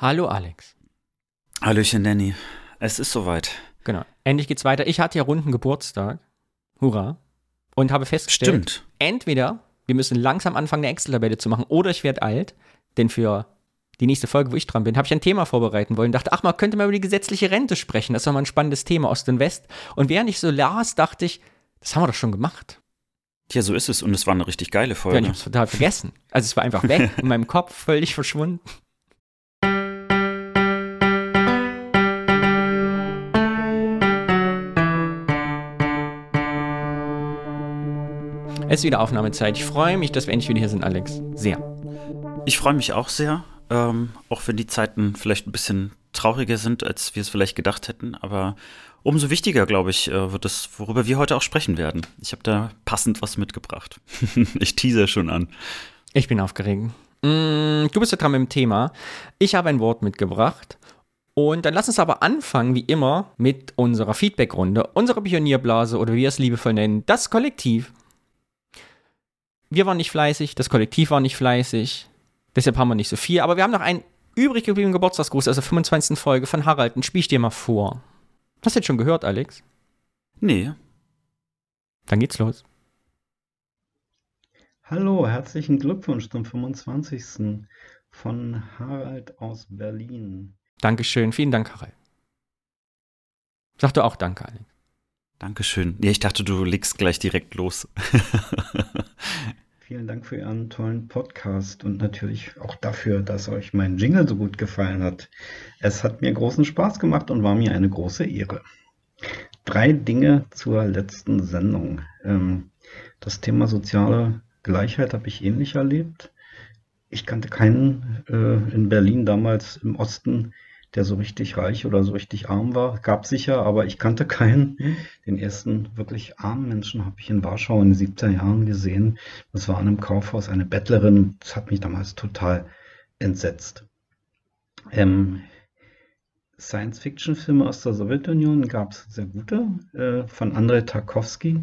Hallo Alex. Hallöchen Danny. Es ist soweit. Genau. Endlich geht's weiter. Ich hatte ja runden Geburtstag. Hurra. Und habe festgestellt, Stimmt. entweder wir müssen langsam anfangen, eine Excel-Tabelle zu machen, oder ich werde alt. Denn für die nächste Folge, wo ich dran bin, habe ich ein Thema vorbereiten wollen. Dachte, ach, man könnte mal über die gesetzliche Rente sprechen. Das ist doch mal ein spannendes Thema, Ost und West. Und während ich so las, dachte ich, das haben wir doch schon gemacht. Ja, so ist es. Und es war eine richtig geile Ja, Folge. und ich habe es total vergessen. Also es war einfach weg, in meinem Kopf völlig verschwunden. Es ist wieder Aufnahmezeit. Ich freue mich, dass wir endlich wieder hier sind, Alex. Sehr. Ich freue mich auch sehr, ähm, auch wenn die Zeiten vielleicht ein bisschen trauriger sind, als wir es vielleicht gedacht hätten. Aber umso wichtiger, glaube ich, äh, wird es, worüber wir heute auch sprechen werden. Ich habe da passend was mitgebracht. ich tease schon an. Ich bin aufgeregt. Mm, du bist ja dran mit dem Thema. Ich habe ein Wort mitgebracht. Und dann lass uns aber anfangen, wie immer, mit unserer Feedbackrunde, unserer Pionierblase oder wie wir es liebevoll nennen, das Kollektiv. Wir waren nicht fleißig, das Kollektiv war nicht fleißig, deshalb haben wir nicht so viel, aber wir haben noch einen übrig gebliebenen Geburtstagsgruß aus der 25. Folge von Harald, den spiel ich dir mal vor. Hast du jetzt schon gehört, Alex? Nee. Dann geht's los. Hallo, herzlichen Glückwunsch zum 25. von Harald aus Berlin. Dankeschön, vielen Dank, Harald. Sag du auch Danke, Alex. Dankeschön. Ja, ich dachte, du legst gleich direkt los. Vielen Dank für Ihren tollen Podcast und natürlich auch dafür, dass euch mein Jingle so gut gefallen hat. Es hat mir großen Spaß gemacht und war mir eine große Ehre. Drei Dinge zur letzten Sendung. Ähm, das Thema soziale Gleichheit habe ich ähnlich erlebt. Ich kannte keinen äh, in Berlin damals im Osten, der so richtig reich oder so richtig arm war. Gab sicher, aber ich kannte keinen. Den ersten wirklich armen Menschen habe ich in Warschau in den 70er Jahren gesehen. Das war an einem Kaufhaus eine Bettlerin. Das hat mich damals total entsetzt. Ähm, Science-Fiction-Filme aus der Sowjetunion gab es sehr gute, äh, von Andrei Tarkovsky,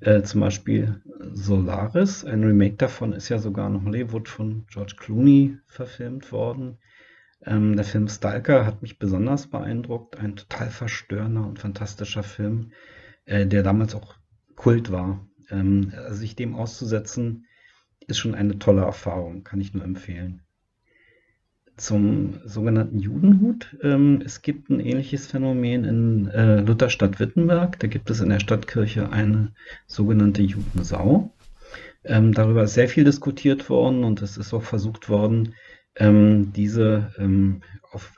äh, zum Beispiel Solaris. Ein Remake davon ist ja sogar noch Hollywood von George Clooney verfilmt worden. Ähm, der Film Stalker hat mich besonders beeindruckt. Ein total verstörender und fantastischer Film, äh, der damals auch Kult war. Ähm, also sich dem auszusetzen, ist schon eine tolle Erfahrung, kann ich nur empfehlen. Zum sogenannten Judenhut. Ähm, es gibt ein ähnliches Phänomen in äh, Lutherstadt-Wittenberg. Da gibt es in der Stadtkirche eine sogenannte Judensau. Ähm, darüber ist sehr viel diskutiert worden und es ist auch versucht worden, ähm, diese ähm, auf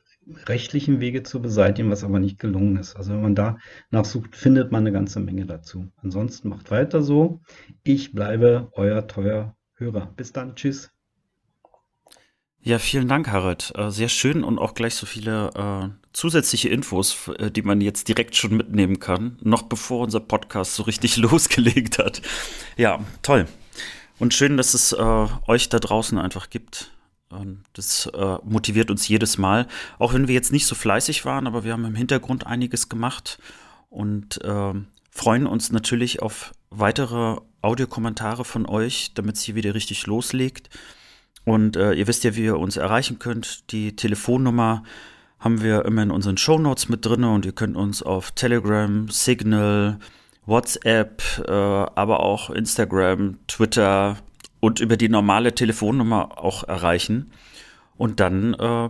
rechtlichen Wege zu beseitigen, was aber nicht gelungen ist. Also wenn man da nachsucht, findet man eine ganze Menge dazu. Ansonsten macht weiter so. Ich bleibe euer teuer Hörer. Bis dann. Tschüss. Ja, vielen Dank, Harald. Äh, sehr schön und auch gleich so viele äh, zusätzliche Infos, äh, die man jetzt direkt schon mitnehmen kann, noch bevor unser Podcast so richtig losgelegt hat. Ja, toll. Und schön, dass es äh, euch da draußen einfach gibt. Und das äh, motiviert uns jedes Mal, auch wenn wir jetzt nicht so fleißig waren, aber wir haben im Hintergrund einiges gemacht und äh, freuen uns natürlich auf weitere Audiokommentare von euch, damit es hier wieder richtig loslegt. Und äh, ihr wisst ja, wie ihr uns erreichen könnt. Die Telefonnummer haben wir immer in unseren Shownotes mit drin und ihr könnt uns auf Telegram, Signal, WhatsApp, äh, aber auch Instagram, Twitter und über die normale Telefonnummer auch erreichen. Und dann äh,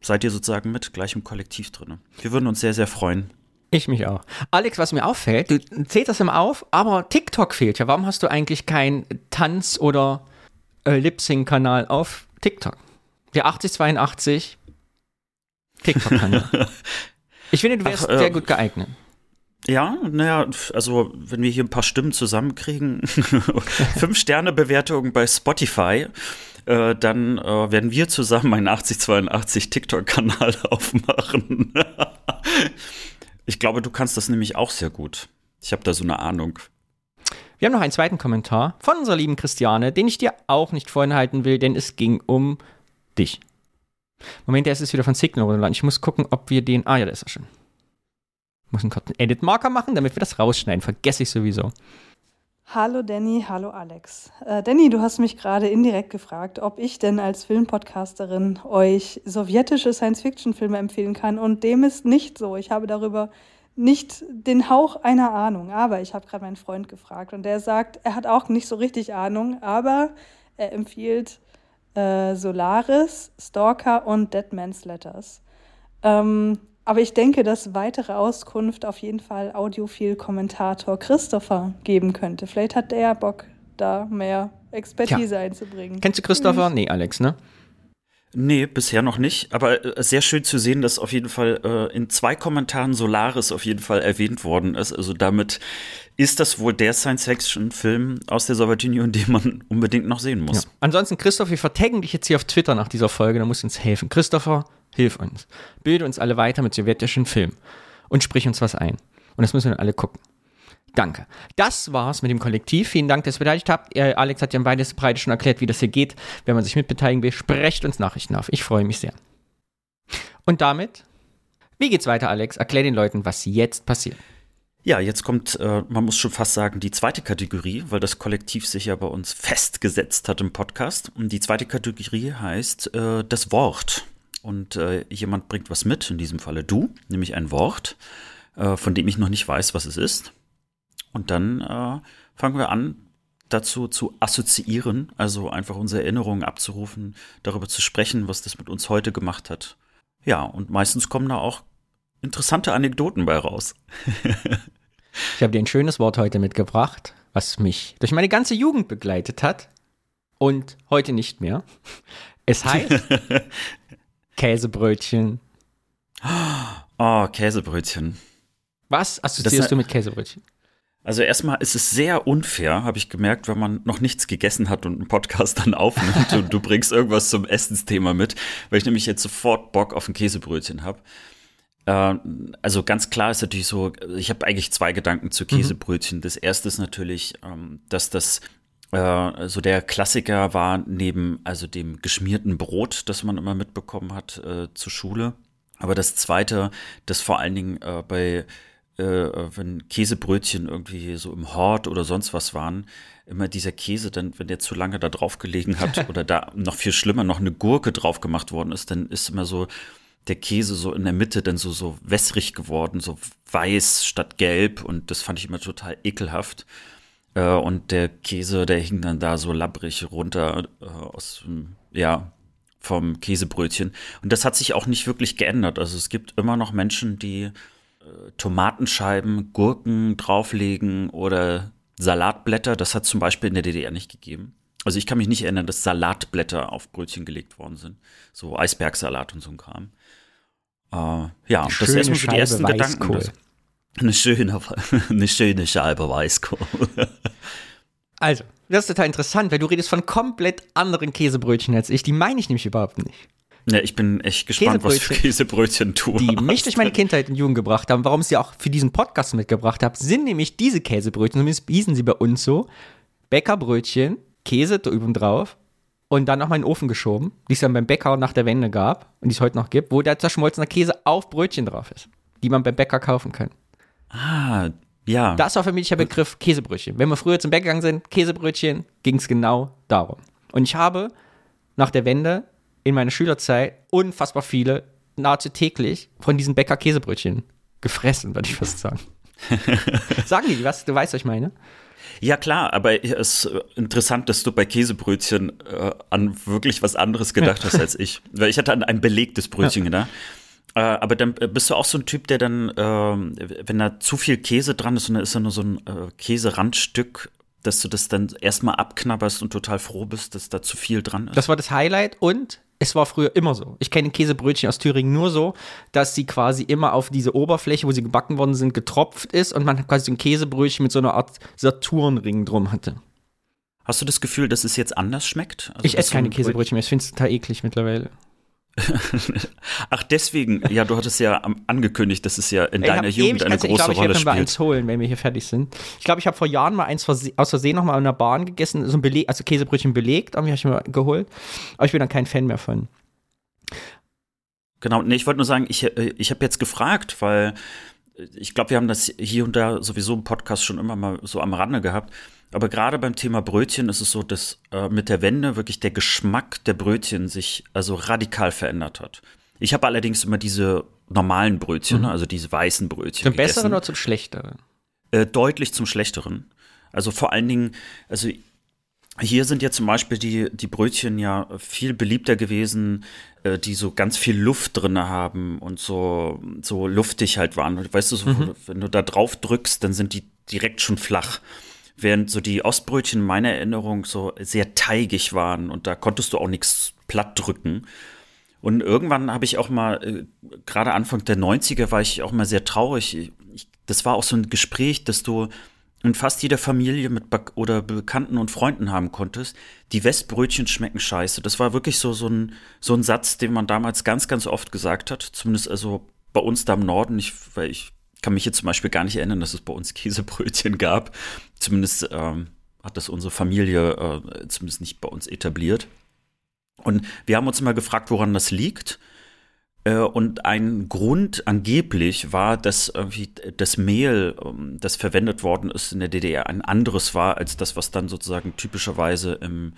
seid ihr sozusagen mit gleich im Kollektiv drin. Wir würden uns sehr, sehr freuen. Ich mich auch. Alex, was mir auffällt, du zählst das immer auf, aber TikTok fehlt ja. Warum hast du eigentlich keinen Tanz- oder äh, Lip-Sync-Kanal auf TikTok? Der 8082 TikTok-Kanal. ich finde, du wärst Ach, äh, sehr gut geeignet. Ja, naja, also wenn wir hier ein paar Stimmen zusammenkriegen, fünf Sterne Bewertung bei Spotify, äh, dann äh, werden wir zusammen einen 8082 TikTok-Kanal aufmachen. ich glaube, du kannst das nämlich auch sehr gut. Ich habe da so eine Ahnung. Wir haben noch einen zweiten Kommentar von unserer lieben Christiane, den ich dir auch nicht vorenthalten will, denn es ging um dich. Moment, der ist wieder von Signal. Ich muss gucken, ob wir den. Ah ja, da ist er schon. Muss einen kurzen Edit-Marker machen, damit wir das rausschneiden. Vergesse ich sowieso. Hallo Danny, hallo Alex. Äh, Danny, du hast mich gerade indirekt gefragt, ob ich denn als Filmpodcasterin euch sowjetische Science-Fiction-Filme empfehlen kann. Und dem ist nicht so. Ich habe darüber nicht den Hauch einer Ahnung. Aber ich habe gerade meinen Freund gefragt und der sagt, er hat auch nicht so richtig Ahnung, aber er empfiehlt äh, Solaris, Stalker und Dead Man's Letters. Ähm, aber ich denke, dass weitere Auskunft auf jeden Fall Audiophil-Kommentator Christopher geben könnte. Vielleicht hat der Bock, da mehr Expertise Tja. einzubringen. Kennst du Christopher? Hm. Nee, Alex, ne? Nee, bisher noch nicht. Aber äh, sehr schön zu sehen, dass auf jeden Fall äh, in zwei Kommentaren Solaris auf jeden Fall erwähnt worden ist. Also damit ist das wohl der Science-Fiction-Film aus der Sowjetunion, den man unbedingt noch sehen muss. Ja. Ansonsten, Christoph, wir vertaggen dich jetzt hier auf Twitter nach dieser Folge, da musst du uns helfen. Christopher, Hilf uns. Bilde uns alle weiter mit sowjetischen Filmen. Und sprich uns was ein. Und das müssen wir dann alle gucken. Danke. Das war's mit dem Kollektiv. Vielen Dank, dass ihr beteiligt habt. Äh, Alex hat ja beides Breite schon erklärt, wie das hier geht. Wenn man sich mitbeteiligen will, sprecht uns Nachrichten auf. Ich freue mich sehr. Und damit, wie geht's weiter, Alex? Erklär den Leuten, was jetzt passiert. Ja, jetzt kommt, äh, man muss schon fast sagen, die zweite Kategorie, weil das Kollektiv sich ja bei uns festgesetzt hat im Podcast. Und die zweite Kategorie heißt äh, das Wort und äh, jemand bringt was mit, in diesem Falle du, nämlich ein Wort, äh, von dem ich noch nicht weiß, was es ist. Und dann äh, fangen wir an, dazu zu assoziieren, also einfach unsere Erinnerungen abzurufen, darüber zu sprechen, was das mit uns heute gemacht hat. Ja, und meistens kommen da auch interessante Anekdoten bei raus. ich habe dir ein schönes Wort heute mitgebracht, was mich durch meine ganze Jugend begleitet hat und heute nicht mehr. Es heißt Käsebrötchen. Oh, Käsebrötchen. Was assoziierst das, du mit Käsebrötchen? Also erstmal ist es sehr unfair, habe ich gemerkt, wenn man noch nichts gegessen hat und einen Podcast dann aufnimmt und du bringst irgendwas zum Essensthema mit, weil ich nämlich jetzt sofort Bock auf ein Käsebrötchen habe. Äh, also ganz klar ist natürlich so, ich habe eigentlich zwei Gedanken zu mhm. Käsebrötchen. Mhm. Das erste ist natürlich, ähm, dass das äh, so der Klassiker war neben also dem geschmierten Brot, das man immer mitbekommen hat äh, zur Schule. Aber das zweite, das vor allen Dingen äh, bei äh, wenn Käsebrötchen irgendwie so im Hort oder sonst was waren, immer dieser Käse, dann, wenn der zu lange da drauf gelegen hat oder da noch viel schlimmer noch eine Gurke drauf gemacht worden ist, dann ist immer so der Käse so in der Mitte dann so, so wässrig geworden, so weiß statt gelb und das fand ich immer total ekelhaft. Äh, und der Käse, der hing dann da so labbrig runter äh, aus, ja, vom Käsebrötchen. Und das hat sich auch nicht wirklich geändert. Also es gibt immer noch Menschen, die äh, Tomatenscheiben, Gurken drauflegen oder Salatblätter. Das hat zum Beispiel in der DDR nicht gegeben. Also ich kann mich nicht erinnern, dass Salatblätter auf Brötchen gelegt worden sind. So Eisbergsalat und so ein Kram. Äh, ja, das ist erstmal so die ersten Weißkohl. Gedanken. Eine schöne, eine schöne Scheibe Weißkohl. Also, das ist total interessant, weil du redest von komplett anderen Käsebrötchen als ich. Die meine ich nämlich überhaupt nicht. Ja, ich bin echt gespannt, was für Käsebrötchen du Die hast. mich durch meine Kindheit und Jugend gebracht haben, warum ich sie auch für diesen Podcast mitgebracht habe, sind nämlich diese Käsebrötchen, zumindest hießen sie bei uns so, Bäckerbrötchen, Käse da üben drauf und dann nochmal in den Ofen geschoben, die es dann beim Bäcker nach der Wende gab und die es heute noch gibt, wo der zerschmolzene Käse auf Brötchen drauf ist, die man beim Bäcker kaufen kann. Ah, ja. Das war für mich der Begriff Käsebrötchen. Wenn wir früher zum Bäcker gegangen sind, Käsebrötchen, ging es genau darum. Und ich habe nach der Wende in meiner Schülerzeit unfassbar viele, nahezu täglich, von diesen Bäcker Käsebrötchen gefressen, würde ich fast sagen. Sagen die was? Du weißt, was ich meine? Ja, klar, aber es ist interessant, dass du bei Käsebrötchen äh, an wirklich was anderes gedacht hast als ich. Weil ich hatte an ein belegtes Brötchen gedacht. Äh, aber dann äh, bist du auch so ein Typ, der dann, äh, wenn da zu viel Käse dran ist und da ist da nur so ein äh, Käserandstück, dass du das dann erstmal abknabberst und total froh bist, dass da zu viel dran ist. Das war das Highlight und es war früher immer so. Ich kenne Käsebrötchen aus Thüringen nur so, dass sie quasi immer auf diese Oberfläche, wo sie gebacken worden sind, getropft ist und man quasi ein Käsebrötchen mit so einer Art Saturnring drum hatte. Hast du das Gefühl, dass es jetzt anders schmeckt? Also, ich esse keine Käsebrötchen mehr. Ich finde es total eklig mittlerweile. Ach, deswegen, ja, du hattest ja angekündigt, dass es ja in deiner Jugend eine große ich glaub, ich Rolle spielt. Ich eins holen, wenn wir hier fertig sind. Ich glaube, ich habe vor Jahren mal eins aus Versehen noch mal in der Bahn gegessen, so ein Beleg, also Käsebrötchen belegt, habe ich mir geholt. Aber ich bin dann kein Fan mehr von. Genau, nee, ich wollte nur sagen, ich, äh, ich habe jetzt gefragt, weil ich glaube, wir haben das hier und da sowieso im Podcast schon immer mal so am Rande gehabt. Aber gerade beim Thema Brötchen ist es so, dass äh, mit der Wende wirklich der Geschmack der Brötchen sich also radikal verändert hat. Ich habe allerdings immer diese normalen Brötchen, mhm. also diese weißen Brötchen. Zum gegessen. besseren oder zum schlechteren? Äh, deutlich zum schlechteren. Also vor allen Dingen, also hier sind ja zum Beispiel die, die Brötchen ja viel beliebter gewesen, die so ganz viel Luft drin haben und so, so luftig halt waren. Weißt du, so, mhm. wenn du da drauf drückst, dann sind die direkt schon flach. Während so die Ostbrötchen in meiner Erinnerung so sehr teigig waren und da konntest du auch nichts platt drücken. Und irgendwann habe ich auch mal, äh, gerade Anfang der 90er war ich auch mal sehr traurig. Ich, das war auch so ein Gespräch, dass du in fast jeder Familie mit Be oder Bekannten und Freunden haben konntest, die Westbrötchen schmecken scheiße. Das war wirklich so, so, ein, so ein Satz, den man damals ganz, ganz oft gesagt hat. Zumindest also bei uns da im Norden. Ich, weil ich kann mich jetzt zum Beispiel gar nicht erinnern, dass es bei uns Käsebrötchen gab. Zumindest ähm, hat das unsere Familie äh, zumindest nicht bei uns etabliert. Und wir haben uns immer gefragt, woran das liegt. Äh, und ein Grund angeblich war, dass irgendwie das Mehl, ähm, das verwendet worden ist in der DDR, ein anderes war als das, was dann sozusagen typischerweise im,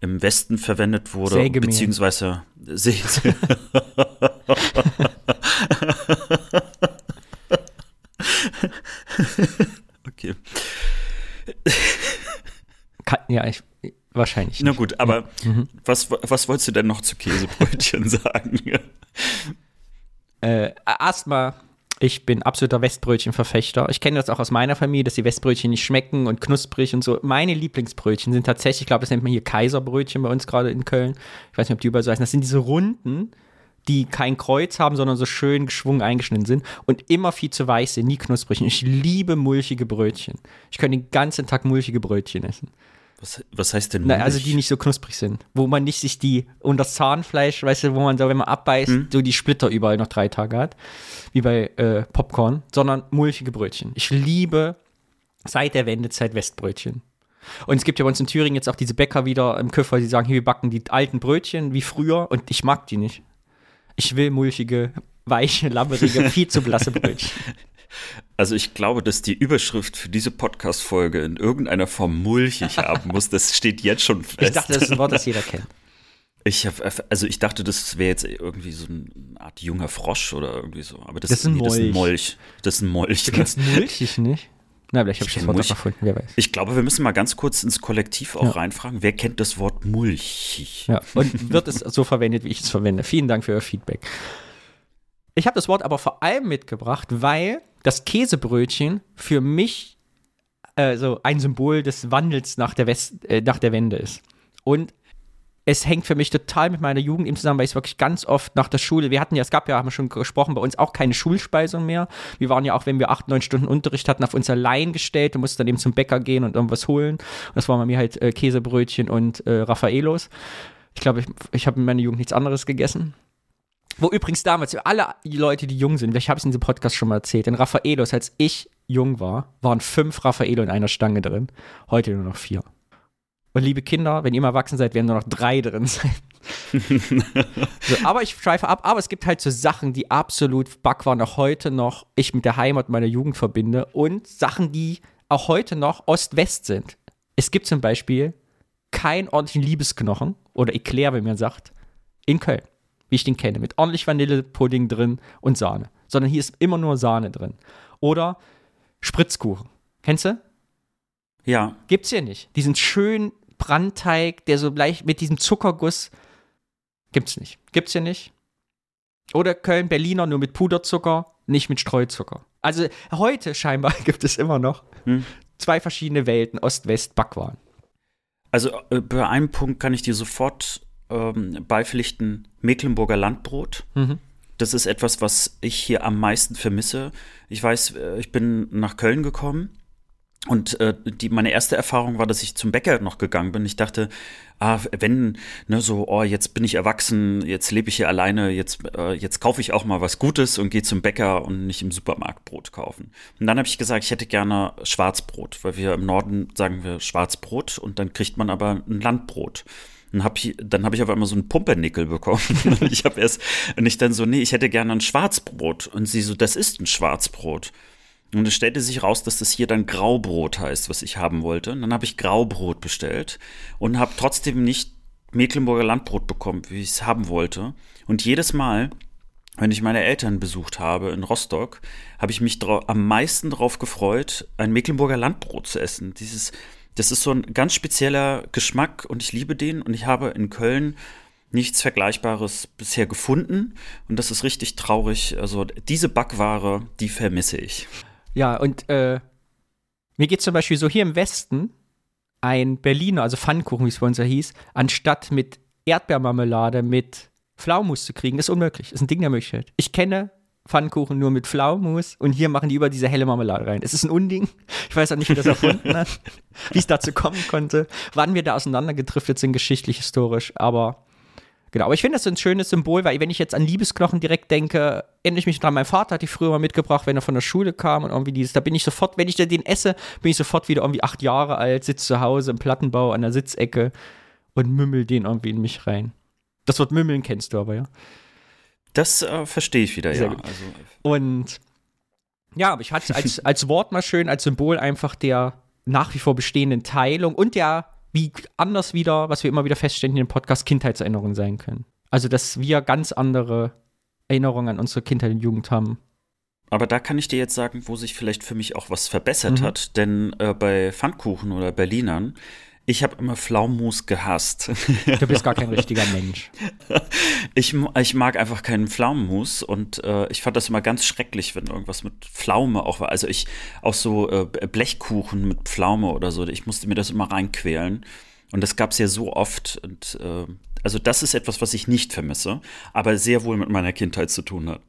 im Westen verwendet wurde, Sägemehl. beziehungsweise okay. Ja, ich, wahrscheinlich. Nicht. Na gut, aber mhm. was, was wolltest du denn noch zu Käsebrötchen sagen? Äh, erstmal, ich bin absoluter Westbrötchen-Verfechter. Ich kenne das auch aus meiner Familie, dass die Westbrötchen nicht schmecken und knusprig und so. Meine Lieblingsbrötchen sind tatsächlich, ich glaube, das nennt man hier Kaiserbrötchen bei uns gerade in Köln. Ich weiß nicht, ob die überall so heißen. Das sind diese runden, die kein Kreuz haben, sondern so schön geschwungen eingeschnitten sind und immer viel zu weiß sind, nie knusprig. Ich liebe mulchige Brötchen. Ich könnte den ganzen Tag mulchige Brötchen essen. Was, was heißt denn? Na, also die nicht so knusprig sind. Wo man nicht sich die, und das Zahnfleisch, weißt du, wo man so, wenn man abbeißt, hm? so die Splitter überall noch drei Tage hat. Wie bei äh, Popcorn. Sondern mulchige Brötchen. Ich liebe seit der Wendezeit Westbrötchen. Und es gibt ja bei uns in Thüringen jetzt auch diese Bäcker wieder im Köffer, die sagen, hier, wir backen die alten Brötchen wie früher und ich mag die nicht. Ich will mulchige, weiche, labberige, viel zu blasse Brötchen. Also ich glaube, dass die Überschrift für diese Podcast-Folge in irgendeiner Form mulchig haben muss. Das steht jetzt schon fest. Ich dachte, das ist ein Wort, das jeder kennt. Ich hab, also ich dachte, das wäre jetzt irgendwie so eine Art junger Frosch oder irgendwie so. Aber das, das ist ein nee, Molch. Das ist ein Molch. Du kennst mulchig nicht? Na, vielleicht habe ich, ich das Wort Mulch. erfunden, wer weiß. Ich glaube, wir müssen mal ganz kurz ins Kollektiv auch ja. reinfragen. Wer kennt das Wort mulchig? Ja, und wird es so verwendet, wie ich es verwende? Vielen Dank für Ihr Feedback. Ich habe das Wort aber vor allem mitgebracht, weil das Käsebrötchen für mich äh, ein Symbol des Wandels nach der, West, äh, nach der Wende ist. Und es hängt für mich total mit meiner Jugend eben zusammen, weil ich wirklich ganz oft nach der Schule, wir hatten ja, es gab ja, haben wir schon gesprochen, bei uns auch keine Schulspeisung mehr. Wir waren ja auch, wenn wir acht, neun Stunden Unterricht hatten, auf uns allein gestellt und mussten dann eben zum Bäcker gehen und irgendwas holen. Und das waren bei mir halt äh, Käsebrötchen und äh, Raffaelos. Ich glaube, ich, ich habe in meiner Jugend nichts anderes gegessen. Wo übrigens damals, alle Leute, die jung sind, ich habe es in diesem Podcast schon mal erzählt, in Raffaelos, als ich jung war, waren fünf Raffaelo in einer Stange drin. Heute nur noch vier. Und liebe Kinder, wenn ihr mal erwachsen seid, werden nur noch drei drin sein. so, aber ich schweife ab, aber es gibt halt so Sachen, die absolut Backwaren auch heute noch ich mit der Heimat meiner Jugend verbinde und Sachen, die auch heute noch Ost-West sind. Es gibt zum Beispiel keinen ordentlichen Liebesknochen oder Eclair, wenn man sagt, in Köln wie ich den kenne, mit ordentlich Vanillepudding drin und Sahne. Sondern hier ist immer nur Sahne drin. Oder Spritzkuchen. Kennst du? Ja. Gibt's hier nicht. Diesen schönen Brandteig, der so gleich mit diesem Zuckerguss. Gibt's nicht. Gibt's hier nicht. Oder Köln-Berliner nur mit Puderzucker, nicht mit Streuzucker. Also heute scheinbar gibt es immer noch hm. zwei verschiedene Welten, Ost-West-Backwaren. Also äh, bei einem Punkt kann ich dir sofort ähm, beipflichten Mecklenburger Landbrot. Mhm. Das ist etwas, was ich hier am meisten vermisse. Ich weiß, äh, ich bin nach Köln gekommen und äh, die, meine erste Erfahrung war, dass ich zum Bäcker noch gegangen bin. Ich dachte, ah, wenn, ne, so, oh, jetzt bin ich erwachsen, jetzt lebe ich hier alleine, jetzt, äh, jetzt kaufe ich auch mal was Gutes und gehe zum Bäcker und nicht im Supermarkt Brot kaufen. Und dann habe ich gesagt, ich hätte gerne Schwarzbrot, weil wir im Norden sagen wir Schwarzbrot und dann kriegt man aber ein Landbrot. Und hab ich, dann habe ich aber immer so einen Pumpernickel bekommen. und ich habe erst, und ich dann so, nee, ich hätte gerne ein Schwarzbrot. Und sie so, das ist ein Schwarzbrot. Und es stellte sich raus, dass das hier dann Graubrot heißt, was ich haben wollte. Und dann habe ich Graubrot bestellt und habe trotzdem nicht Mecklenburger Landbrot bekommen, wie ich es haben wollte. Und jedes Mal, wenn ich meine Eltern besucht habe in Rostock, habe ich mich am meisten darauf gefreut, ein Mecklenburger Landbrot zu essen. Dieses, das ist so ein ganz spezieller Geschmack und ich liebe den. Und ich habe in Köln nichts Vergleichbares bisher gefunden. Und das ist richtig traurig. Also diese Backware, die vermisse ich. Ja, und äh, mir geht zum Beispiel so hier im Westen ein Berliner, also Pfannkuchen, wie es bei uns ja hieß, anstatt mit Erdbeermarmelade mit Pflaumus zu kriegen, ist unmöglich. Ist ein Ding der Möglichkeit. Ich kenne Pfannkuchen nur mit Pflaumus und hier machen die über diese helle Marmelade rein. Es ist ein Unding. Ich weiß auch nicht, wie das erfunden hat, wie es dazu kommen konnte, wann wir da auseinandergedriftet sind, geschichtlich, historisch, aber Genau, aber ich finde das ein schönes Symbol, weil wenn ich jetzt an Liebesknochen direkt denke, erinnere ich mich dran, mein Vater hat die früher mal mitgebracht, wenn er von der Schule kam und irgendwie dieses, da bin ich sofort, wenn ich den esse, bin ich sofort wieder irgendwie acht Jahre alt, sitze zu Hause im Plattenbau an der Sitzecke und mümmel den irgendwie in mich rein. Das Wort Mümmeln kennst du aber, ja. Das äh, verstehe ich wieder, Sehr ja. Also, und ja, aber ich hatte es als, als Wort mal schön, als Symbol einfach der nach wie vor bestehenden Teilung und der wie anders wieder, was wir immer wieder feststellen in dem Podcast, Kindheitserinnerungen sein können. Also, dass wir ganz andere Erinnerungen an unsere Kindheit und Jugend haben. Aber da kann ich dir jetzt sagen, wo sich vielleicht für mich auch was verbessert mhm. hat. Denn äh, bei Pfannkuchen oder Berlinern ich habe immer Pflaumenmus gehasst. Du bist gar kein richtiger Mensch. Ich, ich mag einfach keinen Pflaumenmus und äh, ich fand das immer ganz schrecklich, wenn irgendwas mit Pflaume auch war. Also ich auch so äh, Blechkuchen mit Pflaume oder so, ich musste mir das immer reinquälen. Und das gab es ja so oft. Und, äh, also das ist etwas, was ich nicht vermisse, aber sehr wohl mit meiner Kindheit zu tun hat.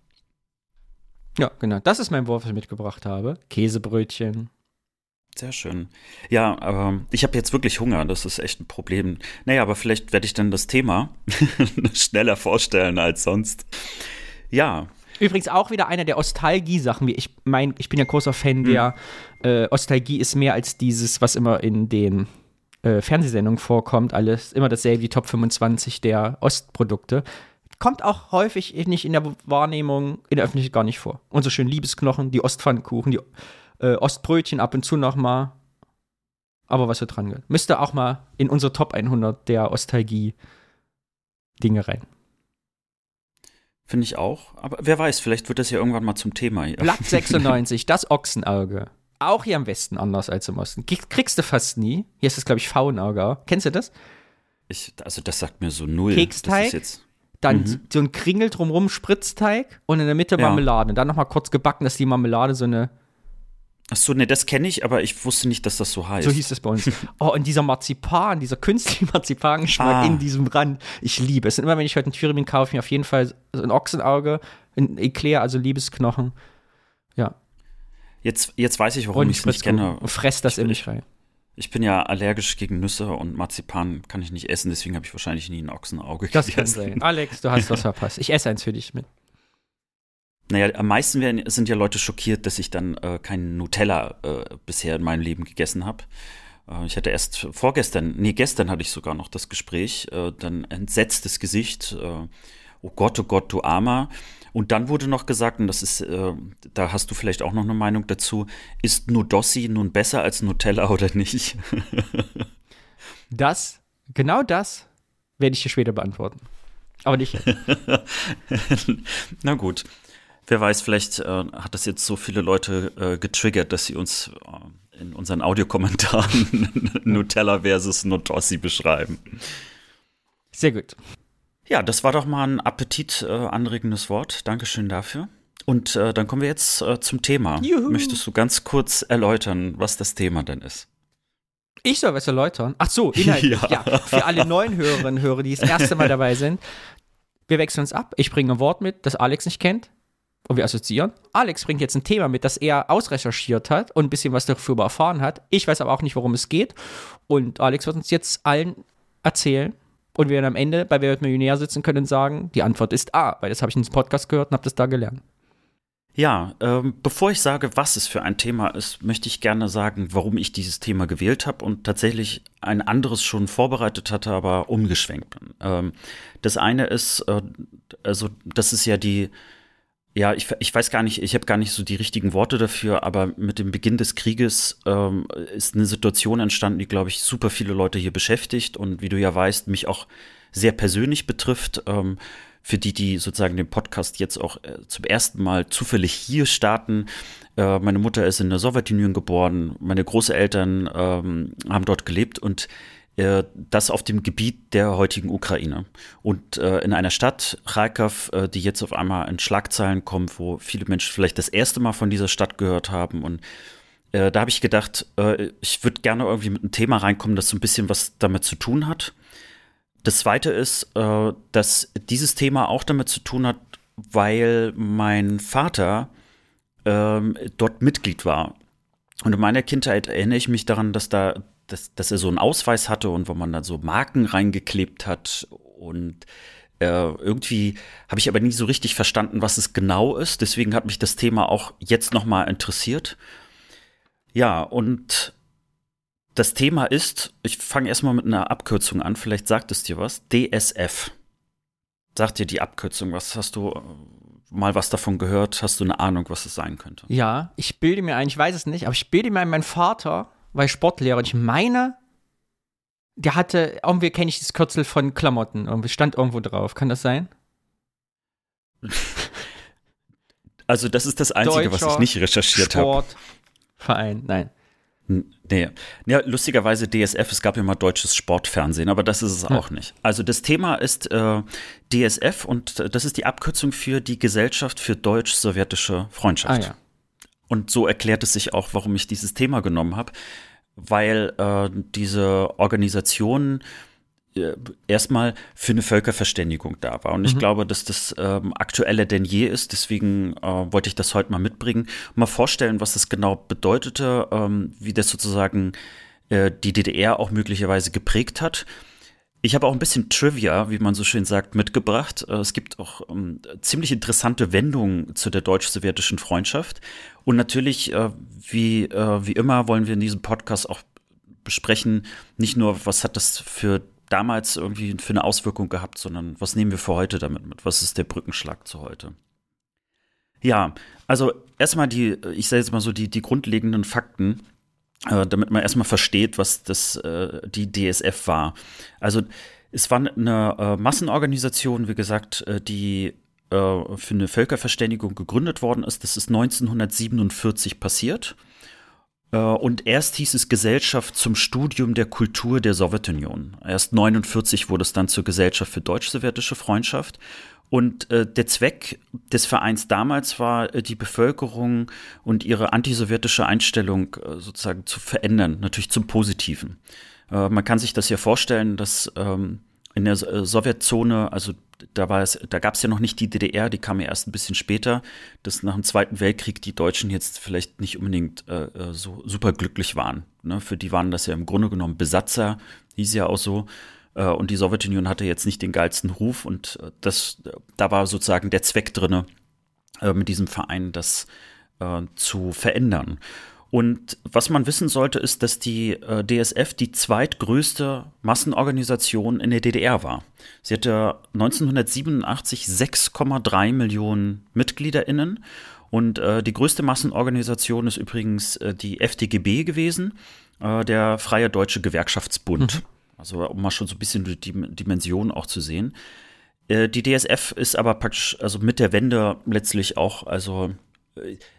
Ja, genau. Das ist mein Wurf, was ich mitgebracht habe. Käsebrötchen. Sehr schön. Ja, aber ich habe jetzt wirklich Hunger, das ist echt ein Problem. Naja, aber vielleicht werde ich dann das Thema schneller vorstellen als sonst. Ja. Übrigens auch wieder einer der Ostalgie-Sachen. Ich mein, ich bin ja großer Fan hm. der äh, Ostalgie ist mehr als dieses, was immer in den äh, Fernsehsendungen vorkommt, alles immer dasselbe, die Top 25 der Ostprodukte. Kommt auch häufig nicht in der Wahrnehmung in der Öffentlichkeit gar nicht vor. Unser schönen Liebesknochen, die Ostpfannkuchen, die äh, Ostbrötchen ab und zu noch mal. Aber was so dran geht. Müsste auch mal in unsere Top 100 der Ostalgie-Dinge rein. Finde ich auch. Aber wer weiß, vielleicht wird das ja irgendwann mal zum Thema. Hier. Blatt 96, das Ochsenauge. Auch hier am Westen anders als im Osten. Kriegst du fast nie. Hier ist es, glaube ich, Faunauge. Kennst du das? Ich, also das sagt mir so null. Keksteig, dann mhm. so ein Kringel drumrum, Spritzteig und in der Mitte Marmelade. Ja. Und dann noch mal kurz gebacken, dass die Marmelade so eine Ach so, ne, das kenne ich, aber ich wusste nicht, dass das so heißt. So hieß es bei uns. Oh, und dieser Marzipan, dieser künstliche Marzipangeschmack ah. in diesem Rand, ich liebe es. Und immer wenn ich heute einen Thüringen kaufe, ich mir auf jeden Fall ein Ochsenauge, ein Eclair, also Liebesknochen. Ja. Jetzt, jetzt weiß ich, warum ich es nicht kenne. Und fress das in mich rein. Ich bin ja allergisch gegen Nüsse und Marzipan kann ich nicht essen, deswegen habe ich wahrscheinlich nie ein Ochsenauge das gegessen. Das kann sein. Alex, du hast was verpasst. Ich esse eins für dich mit. Naja, am meisten werden, sind ja Leute schockiert, dass ich dann äh, keinen Nutella äh, bisher in meinem Leben gegessen habe. Äh, ich hatte erst vorgestern, nee, gestern hatte ich sogar noch das Gespräch, äh, dann entsetztes Gesicht, äh, oh Gott, oh Gott, du Armer. Und dann wurde noch gesagt, und das ist, da hast du vielleicht auch noch eine Meinung dazu, ist Nudossi nun besser als Nutella oder nicht? das, genau das werde ich dir später beantworten. Aber nicht jetzt. Na gut. Wer weiß, vielleicht äh, hat das jetzt so viele Leute äh, getriggert, dass sie uns äh, in unseren Audiokommentaren Nutella versus Nutossi beschreiben. Sehr gut. Ja, das war doch mal ein appetitanregendes Wort. Dankeschön dafür. Und äh, dann kommen wir jetzt äh, zum Thema. Juhu. Möchtest du ganz kurz erläutern, was das Thema denn ist? Ich soll was erläutern. Ach so, inhaltlich. ja. ja. Für alle neuen Hörerinnen und Hörer, die das erste Mal dabei sind. Wir wechseln uns ab. Ich bringe ein Wort mit, das Alex nicht kennt und wir assoziieren. Alex bringt jetzt ein Thema mit, das er ausrecherchiert hat und ein bisschen was darüber erfahren hat. Ich weiß aber auch nicht, worum es geht. Und Alex wird uns jetzt allen erzählen. Und wir werden am Ende bei Wer wird Millionär sitzen können und sagen, die Antwort ist A, weil das habe ich in diesem Podcast gehört und habe das da gelernt. Ja, ähm, bevor ich sage, was es für ein Thema ist, möchte ich gerne sagen, warum ich dieses Thema gewählt habe und tatsächlich ein anderes schon vorbereitet hatte, aber umgeschwenkt bin. Ähm, das eine ist, äh, also das ist ja die, ja, ich, ich weiß gar nicht, ich habe gar nicht so die richtigen Worte dafür, aber mit dem Beginn des Krieges ähm, ist eine Situation entstanden, die, glaube ich, super viele Leute hier beschäftigt und wie du ja weißt, mich auch sehr persönlich betrifft. Ähm, für die, die sozusagen den Podcast jetzt auch äh, zum ersten Mal zufällig hier starten. Äh, meine Mutter ist in der Sowjetunion geboren, meine Großeltern ähm, haben dort gelebt und das auf dem Gebiet der heutigen Ukraine. Und äh, in einer Stadt, Kharkov, äh, die jetzt auf einmal in Schlagzeilen kommt, wo viele Menschen vielleicht das erste Mal von dieser Stadt gehört haben und äh, da habe ich gedacht, ich würde gerne irgendwie mit einem Thema reinkommen, das so ein bisschen was damit zu tun hat. Das zweite ist, äh, dass dieses Thema auch damit zu tun hat, weil mein Vater ähm, dort Mitglied war. Und in meiner Kindheit erinnere ich mich daran, dass da, dass, dass er so einen Ausweis hatte und wo man dann so Marken reingeklebt hat. Und äh, irgendwie habe ich aber nie so richtig verstanden, was es genau ist. Deswegen hat mich das Thema auch jetzt nochmal interessiert. Ja, und das Thema ist, ich fange erstmal mit einer Abkürzung an, vielleicht sagt es dir was, DSF. Sagt dir die Abkürzung was? Hast du äh, mal was davon gehört? Hast du eine Ahnung, was es sein könnte? Ja, ich bilde mir ein, ich weiß es nicht, aber ich bilde mir ein, mein Vater war Sportlehrer und ich meine, der hatte, irgendwie kenne ich das Kürzel von Klamotten, irgendwie stand irgendwo drauf. Kann das sein? Also, das ist das Einzige, Deutscher was ich nicht recherchiert habe. Sportverein, nein. Nee. Ja, lustigerweise DSF, es gab ja mal deutsches Sportfernsehen, aber das ist es ja. auch nicht. Also das Thema ist äh, DSF und das ist die Abkürzung für die Gesellschaft für deutsch-sowjetische Freundschaft. Ah, ja. Und so erklärt es sich auch, warum ich dieses Thema genommen habe, weil äh, diese Organisation äh, erstmal für eine Völkerverständigung da war. Und ich mhm. glaube, dass das ähm, aktueller denn je ist. Deswegen äh, wollte ich das heute mal mitbringen. Mal vorstellen, was das genau bedeutete, ähm, wie das sozusagen äh, die DDR auch möglicherweise geprägt hat. Ich habe auch ein bisschen Trivia, wie man so schön sagt, mitgebracht. Äh, es gibt auch ähm, ziemlich interessante Wendungen zu der deutsch-sowjetischen Freundschaft. Und natürlich, äh, wie, äh, wie immer, wollen wir in diesem Podcast auch besprechen, nicht nur, was hat das für damals irgendwie für eine Auswirkung gehabt, sondern was nehmen wir für heute damit mit? Was ist der Brückenschlag zu heute? Ja, also erstmal die, ich sage jetzt mal so, die, die grundlegenden Fakten, äh, damit man erstmal versteht, was das, äh, die DSF war. Also es war eine äh, Massenorganisation, wie gesagt, äh, die für eine Völkerverständigung gegründet worden ist. Das ist 1947 passiert. Äh, und erst hieß es Gesellschaft zum Studium der Kultur der Sowjetunion. Erst 49 wurde es dann zur Gesellschaft für deutsch-sowjetische Freundschaft. Und äh, der Zweck des Vereins damals war, äh, die Bevölkerung und ihre antisowjetische Einstellung äh, sozusagen zu verändern, natürlich zum Positiven. Äh, man kann sich das ja vorstellen, dass ähm, in der äh, Sowjetzone, also da war es, da gab es ja noch nicht die DDR, die kam ja erst ein bisschen später, dass nach dem Zweiten Weltkrieg die Deutschen jetzt vielleicht nicht unbedingt äh, äh, so super glücklich waren. Ne? Für die waren das ja im Grunde genommen Besatzer, hieß ja auch so. Äh, und die Sowjetunion hatte jetzt nicht den geilsten Ruf und äh, das, da war sozusagen der Zweck drinne, äh, mit diesem Verein das zu verändern. Und was man wissen sollte, ist, dass die äh, DSF die zweitgrößte Massenorganisation in der DDR war. Sie hatte 1987 6,3 Millionen MitgliederInnen. Und äh, die größte Massenorganisation ist übrigens äh, die FDGB gewesen, äh, der Freie Deutsche Gewerkschaftsbund. Mhm. Also um mal schon so ein bisschen die Dimension auch zu sehen. Äh, die DSF ist aber praktisch, also mit der Wende letztlich auch, also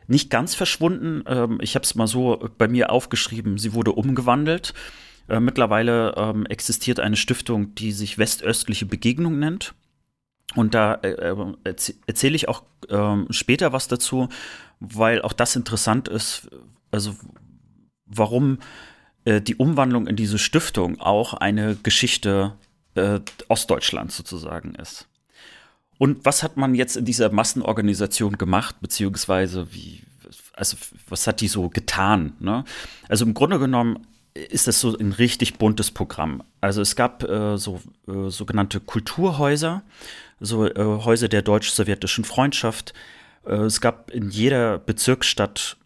nicht ganz verschwunden. Ähm, ich habe es mal so bei mir aufgeschrieben. Sie wurde umgewandelt. Äh, mittlerweile ähm, existiert eine Stiftung, die sich Westöstliche Begegnung nennt. Und da äh, äh erzähle ich auch äh, später was dazu, weil auch das interessant ist. Also warum äh, die Umwandlung in diese Stiftung auch eine Geschichte äh, Ostdeutschlands sozusagen ist. Und was hat man jetzt in dieser Massenorganisation gemacht, beziehungsweise wie, also was hat die so getan? Ne? Also im Grunde genommen ist das so ein richtig buntes Programm. Also es gab äh, so äh, sogenannte Kulturhäuser, so äh, Häuser der deutsch-sowjetischen Freundschaft, Äh, es gab in jeder Bezirksstadt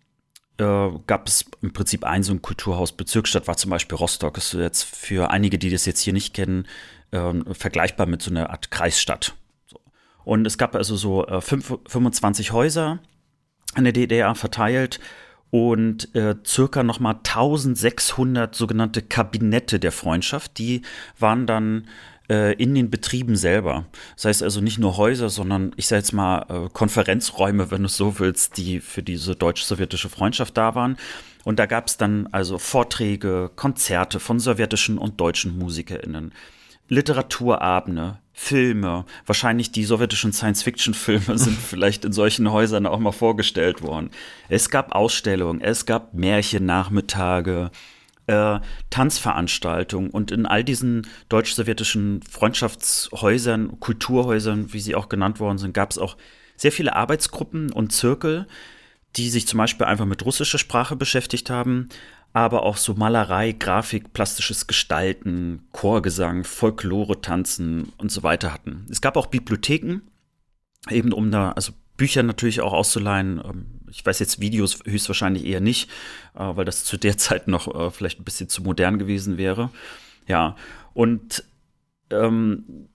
äh, gab es im Prinzip ein so ein Kulturhaus. Bezirksstadt war zum Beispiel Rostock. Ist jetzt für einige, die das jetzt hier nicht kennen, äh, vergleichbar mit so einer Art Kreisstadt. Und es gab also so äh, 5, 25 Häuser in der DDR verteilt und äh, circa nochmal 1600 sogenannte Kabinette der Freundschaft. Die waren dann äh, in den Betrieben selber. Das heißt also nicht nur Häuser, sondern ich sage jetzt mal äh, Konferenzräume, wenn du es so willst, die für diese deutsch-sowjetische Freundschaft da waren. Und da gab es dann also Vorträge, Konzerte von sowjetischen und deutschen MusikerInnen, Literaturabende, Filme, wahrscheinlich die sowjetischen Science-Fiction-Filme sind vielleicht in solchen Häusern auch mal vorgestellt worden. Es gab Ausstellungen, es gab Märchennachmittage, äh, Tanzveranstaltungen und in all diesen deutsch-sowjetischen Freundschaftshäusern, Kulturhäusern, wie sie auch genannt worden sind, gab es auch sehr viele Arbeitsgruppen und Zirkel, die sich zum Beispiel einfach mit russischer Sprache beschäftigt haben, aber auch so Malerei, Grafik, plastisches Gestalten, Chorgesang, Folklore, Tanzen und so weiter hatten. Es gab auch Bibliotheken, eben um da, also Bücher natürlich auch auszuleihen. Ähm, ich weiß jetzt Videos höchstwahrscheinlich eher nicht, äh, weil das zu der Zeit noch äh, vielleicht ein bisschen zu modern gewesen wäre. Ja, und ähm,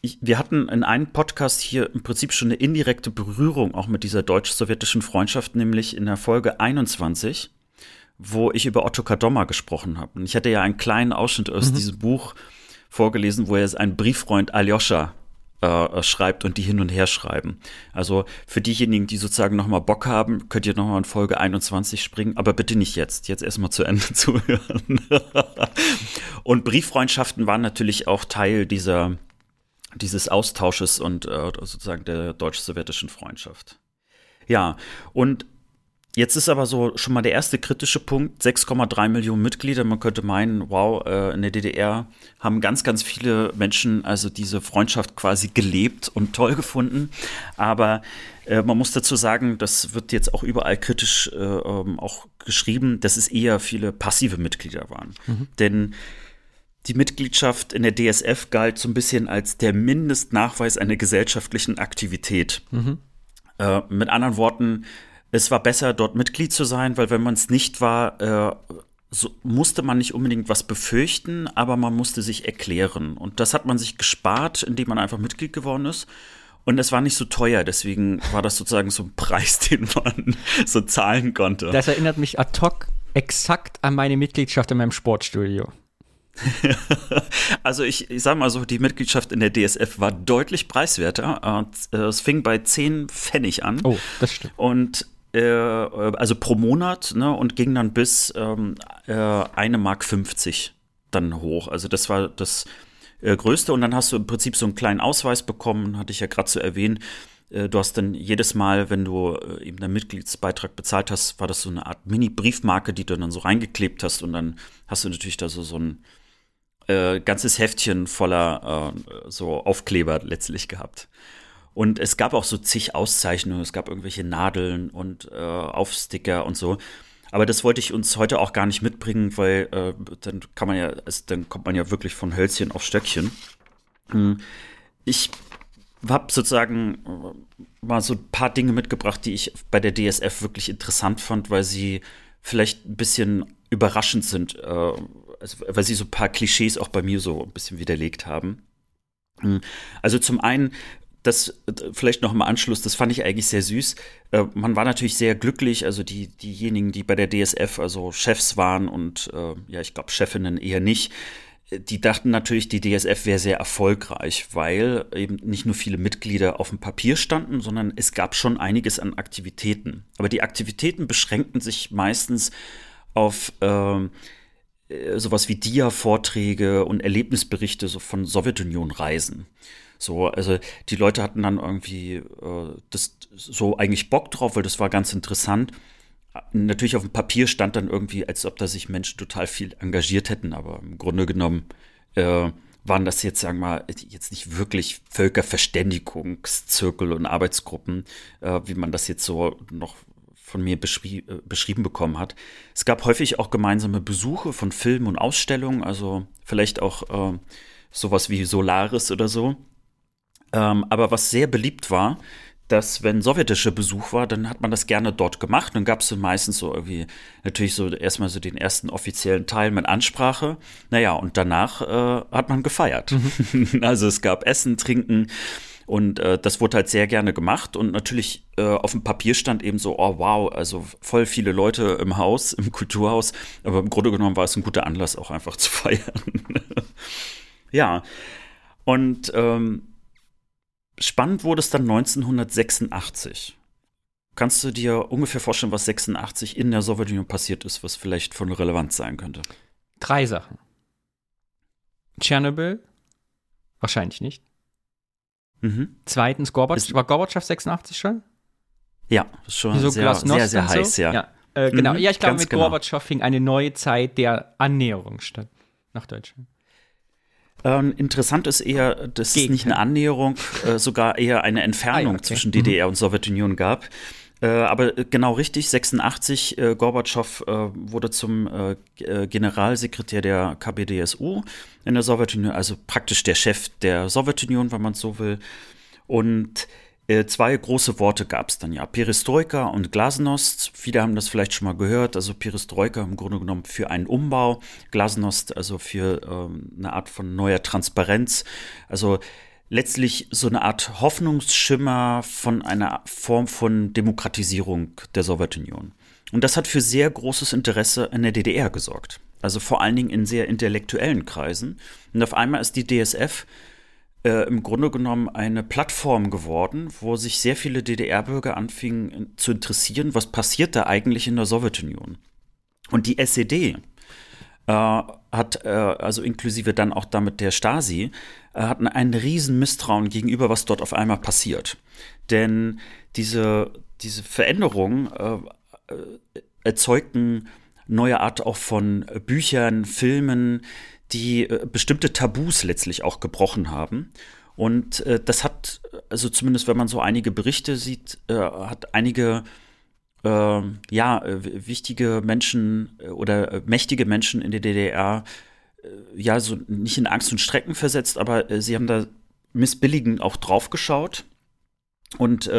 ich, wir hatten in einem Podcast hier im Prinzip schon eine indirekte Berührung auch mit dieser deutsch-sowjetischen Freundschaft, nämlich in der Folge 21, wo ich über Otto Kadoma gesprochen habe. Und ich hatte ja einen kleinen Ausschnitt aus mhm. diesem Buch vorgelesen, wo er einen Brieffreund Aljoscha äh, schreibt und die hin und her schreiben. Also für diejenigen, die sozusagen nochmal Bock haben, könnt ihr nochmal in Folge 21 springen, aber bitte nicht jetzt. Jetzt erstmal zu Ende zuhören. und Brieffreundschaften waren natürlich auch Teil dieser, dieses Austausches und äh, sozusagen der deutsch-sowjetischen Freundschaft. Ja, und Jetzt ist aber so schon mal der erste kritische Punkt, 6,3 Millionen Mitglieder. Man könnte meinen, wow, äh, in der DDR haben ganz, ganz viele Menschen also diese Freundschaft quasi gelebt und toll gefunden. Aber äh, man muss dazu sagen, das wird jetzt auch überall kritisch äh, ähm, auch geschrieben, dass es eher viele passive Mitglieder waren. Mhm. Denn die Mitgliedschaft in der DSF galt so ein bisschen als der Mindestnachweis einer gesellschaftlichen Aktivität. Mhm. Äh, mit anderen Worten, es war besser, dort Mitglied zu sein, weil wenn man es nicht war, äh, so musste man nicht unbedingt was befürchten, aber man musste sich erklären. Und das hat man sich gespart, indem man einfach Mitglied geworden ist. Und es war nicht so teuer, deswegen war das sozusagen so ein Preis, den man so zahlen konnte. Das erinnert mich ad hoc exakt an meine Mitgliedschaft in meinem Sportstudio. also ich, ich sage mal so, die Mitgliedschaft in der DSF war deutlich preiswerter. Äh, es fing bei 10 Pfennig an. Oh, das stimmt. Und also pro Monat, ne, und ging dann bis ähm, äh, Mark 50 dann hoch. Also das war das äh, Größte. Und dann hast du im Prinzip so einen kleinen Ausweis bekommen, hatte ich ja gerade zu so erwähnen. Äh, du hast dann jedes Mal, wenn du äh, eben deinen Mitgliedsbeitrag bezahlt hast, war das so eine Art Mini-Briefmarke, die du dann so reingeklebt hast. Und dann hast du natürlich da so, so ein äh, ganzes Heftchen voller äh, so Aufkleber letztlich gehabt. Und es gab auch so zig Auszeichnungen, es gab irgendwelche Nadeln und äh, Aufsticker und so. Aber das wollte ich uns heute auch gar nicht mitbringen, weil äh, dann kann man ja, also dann kommt man ja wirklich von Hölzchen auf Stöckchen. Hm. Ich habe sozusagen äh, mal so ein paar Dinge mitgebracht, die ich bei der DSF wirklich interessant fand, weil sie vielleicht ein bisschen überraschend sind, äh, also, weil sie so ein paar Klischees auch bei mir so ein bisschen widerlegt haben. Hm. Also zum einen das vielleicht noch im Anschluss, das fand ich eigentlich sehr süß. Äh, man war natürlich sehr glücklich, also die, diejenigen, die bei der DSF also Chefs waren und äh, ja, ich glaube Chefinnen eher nicht, äh, die dachten natürlich, die DSF wäre sehr erfolgreich, weil eben nicht nur viele Mitglieder auf dem Papier standen, sondern es gab schon einiges an Aktivitäten. Aber die Aktivitäten beschränkten sich meistens auf ähm, äh, sowas wie Dia-Vorträge und Erlebnisberichte so von Sowjetunion-Reisen. So, also die Leute hatten dann irgendwie äh, das so eigentlich Bock drauf, weil das war ganz interessant. Natürlich auf dem Papier stand dann irgendwie, als ob da sich Menschen total viel engagiert hätten, aber im Grunde genommen äh, waren das jetzt, sagen wir mal, jetzt nicht wirklich Völkerverständigungszirkel und Arbeitsgruppen, äh, wie man das jetzt so noch von mir beschrie äh, beschrieben bekommen hat. Es gab häufig auch gemeinsame Besuche von Filmen und Ausstellungen, also vielleicht auch äh, sowas wie Solaris oder so. Ähm, aber was sehr beliebt war, dass wenn sowjetischer Besuch war, dann hat man das gerne dort gemacht. Dann gab es meistens so irgendwie natürlich so erstmal so den ersten offiziellen Teil mit Ansprache. Naja, und danach äh, hat man gefeiert. Mhm. also es gab Essen, Trinken. Und äh, das wurde halt sehr gerne gemacht und natürlich äh, auf dem Papier stand eben so, oh wow, also voll viele Leute im Haus, im Kulturhaus, aber im Grunde genommen war es ein guter Anlass, auch einfach zu feiern. ja, und ähm, spannend wurde es dann 1986. Kannst du dir ungefähr vorstellen, was 86 in der Sowjetunion passiert ist, was vielleicht von Relevanz sein könnte? Drei Sachen. Tschernobyl? Wahrscheinlich nicht. Mhm. Zweitens, Gorbatschow. War Gorbatschow 86 schon? Ja, schon so sehr, sehr, sehr heiß, so? ja. ja. Äh, genau, mhm, ja, ich glaube, mit genau. Gorbatschow fing eine neue Zeit der Annäherung statt nach Deutschland. Ähm, interessant ist eher, dass Gegenteil. es nicht eine Annäherung, äh, sogar eher eine Entfernung ah, ja, okay. zwischen DDR mhm. und Sowjetunion gab. Äh, aber genau richtig, 86, äh, Gorbatschow äh, wurde zum äh, äh, Generalsekretär der KBDSU in der Sowjetunion, also praktisch der Chef der Sowjetunion, wenn man so will. Und äh, zwei große Worte gab es dann ja, Perestroika und Glasnost. Viele haben das vielleicht schon mal gehört. Also Perestroika im Grunde genommen für einen Umbau, Glasnost also für ähm, eine Art von neuer Transparenz. Also letztlich so eine Art Hoffnungsschimmer von einer Form von Demokratisierung der Sowjetunion. Und das hat für sehr großes Interesse in der DDR gesorgt. Also vor allen Dingen in sehr intellektuellen Kreisen. Und auf einmal ist die DSF äh, im Grunde genommen eine Plattform geworden, wo sich sehr viele DDR-Bürger anfingen zu interessieren, was passiert da eigentlich in der Sowjetunion. Und die SED äh, hat, äh, also inklusive dann auch damit der Stasi, äh, hatten einen riesen Misstrauen gegenüber, was dort auf einmal passiert. Denn diese, diese Veränderungen äh, äh, erzeugten neue Art auch von Büchern, Filmen, die äh, bestimmte Tabus letztlich auch gebrochen haben. Und äh, das hat, also zumindest wenn man so einige Berichte sieht, äh, hat einige äh, ja, äh, wichtige Menschen äh, oder mächtige Menschen in der DDR ja so nicht in Angst und Strecken versetzt, aber sie haben da missbilligend auch draufgeschaut. Und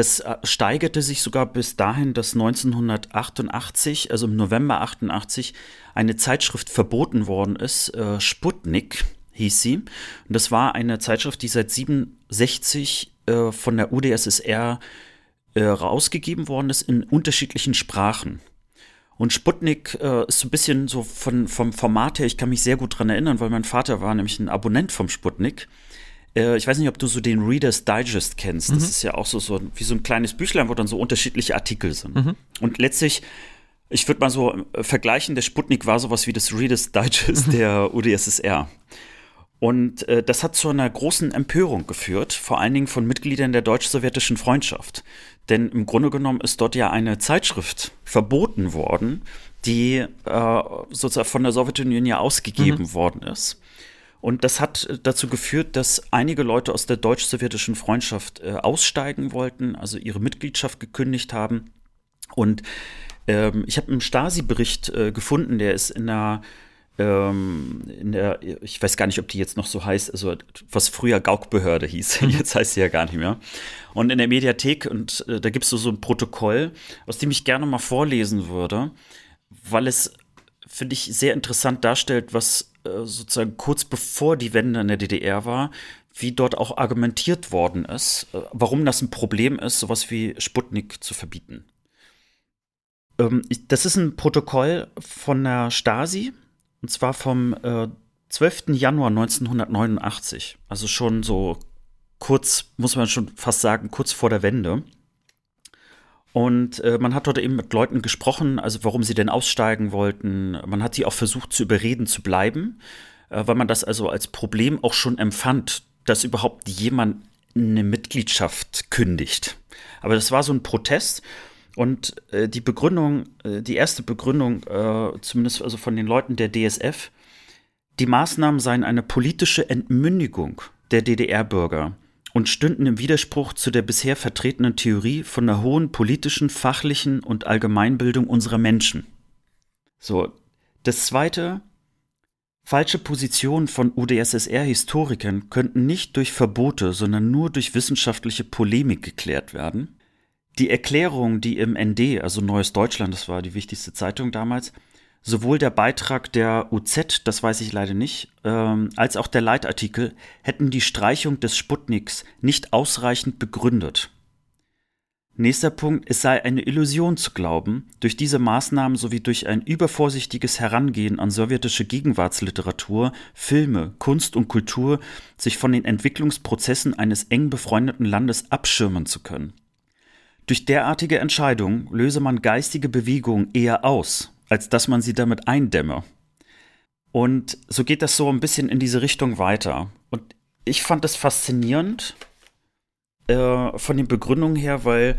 das steigerte sich sogar bis dahin, dass 1988, also im November 88, eine Zeitschrift verboten worden ist. Äh, Sputnik hieß sie. Und das war eine Zeitschrift, die seit 67 äh, von der UdSSR äh, rausgegeben worden ist in unterschiedlichen Sprachen. Und Sputnik äh, ist so ein bisschen so von, vom Format her, ich kann mich sehr gut dran erinnern, weil mein Vater war nämlich ein Abonnent vom Sputnik. Äh, ich weiß nicht, ob du so den Reader's Digest kennst. Mhm. Das ist ja auch so, so wie so ein kleines Büchlein, wo dann so unterschiedliche Artikel sind. Mhm. Und letztlich, ich würde mal so äh, vergleichen, der Sputnik war sowas wie das Reader's Digest mhm. der UdSSR. Und äh, das hat zu einer großen Empörung geführt, vor allen Dingen von Mitgliedern der deutsch-sowjetischen Freundschaft. Denn im Grunde genommen ist dort ja eine Zeitschrift verboten worden, die äh, sozusagen von der Sowjetunion ja ausgegeben mhm. worden ist. Und das hat äh, dazu geführt, dass einige Leute aus der deutsch-sowjetischen Freundschaft äh, aussteigen wollten, also ihre Mitgliedschaft gekündigt haben. Und ähm, ich habe einen Stasi-Bericht äh, gefunden, der ist in der, ähm, in der, ich weiß gar nicht, ob die jetzt noch so heißt, also was früher Gaukbehörde hieß, mhm. jetzt heißt sie ja gar nicht mehr. Und in der Mediathek, und äh, da gibt es so, so ein Protokoll, aus dem ich gerne mal vorlesen würde, weil es, finde ich, sehr interessant darstellt, was sozusagen kurz bevor die Wende in der DDR war, wie dort auch argumentiert worden ist, äh, warum das ein Problem ist, sowas wie Sputnik zu verbieten. Ähm, das ist ein Protokoll von der Stasi, und zwar vom 12. Äh, Januar 1989, also schon so kurz, muss man schon fast sagen, kurz vor der Wende. Und äh, man hat dort eben mit Leuten gesprochen, also warum sie denn aussteigen wollten. Man hat sie auch versucht zu überreden zu bleiben, äh, weil man das also als Problem auch schon empfand, dass überhaupt jemand eine Mitgliedschaft kündigt. Aber das war so ein Protest. Und äh, die Begründung, äh, die erste Begründung, äh, zumindest also von den Leuten der DSF, die Maßnahmen seien eine politische Entmündigung der DDR-Bürger und stünden im Widerspruch zu der bisher vertretenen Theorie von der hohen politischen, fachlichen und Allgemeinbildung unserer Menschen. So, das zweite, Falsche Positionen von UdSSR-Historikern könnten nicht durch Verbote, sondern nur durch wissenschaftliche Polemik geklärt werden. Die Erklärung, die im ND, also Neues Deutschland, das war die wichtigste Zeitung damals, sowohl der Beitrag der UZ, das weiß ich leider nicht, ähm, als auch der Leitartikel hätten die Streichung des Sputniks nicht ausreichend begründet. Nächster Punkt, es sei eine Illusion zu glauben, durch diese Maßnahmen sowie durch ein übervorsichtiges Herangehen an sowjetische Gegenwartsliteratur, Filme, Kunst und Kultur sich von den Entwicklungsprozessen eines eng befreundeten Landes abschirmen zu können. Durch derartige Entscheidungen löse man geistige Bewegungen eher aus, als dass man sie damit eindämme. Und so geht das so ein bisschen in diese Richtung weiter. Und ich fand es faszinierend, äh, von den Begründungen her, weil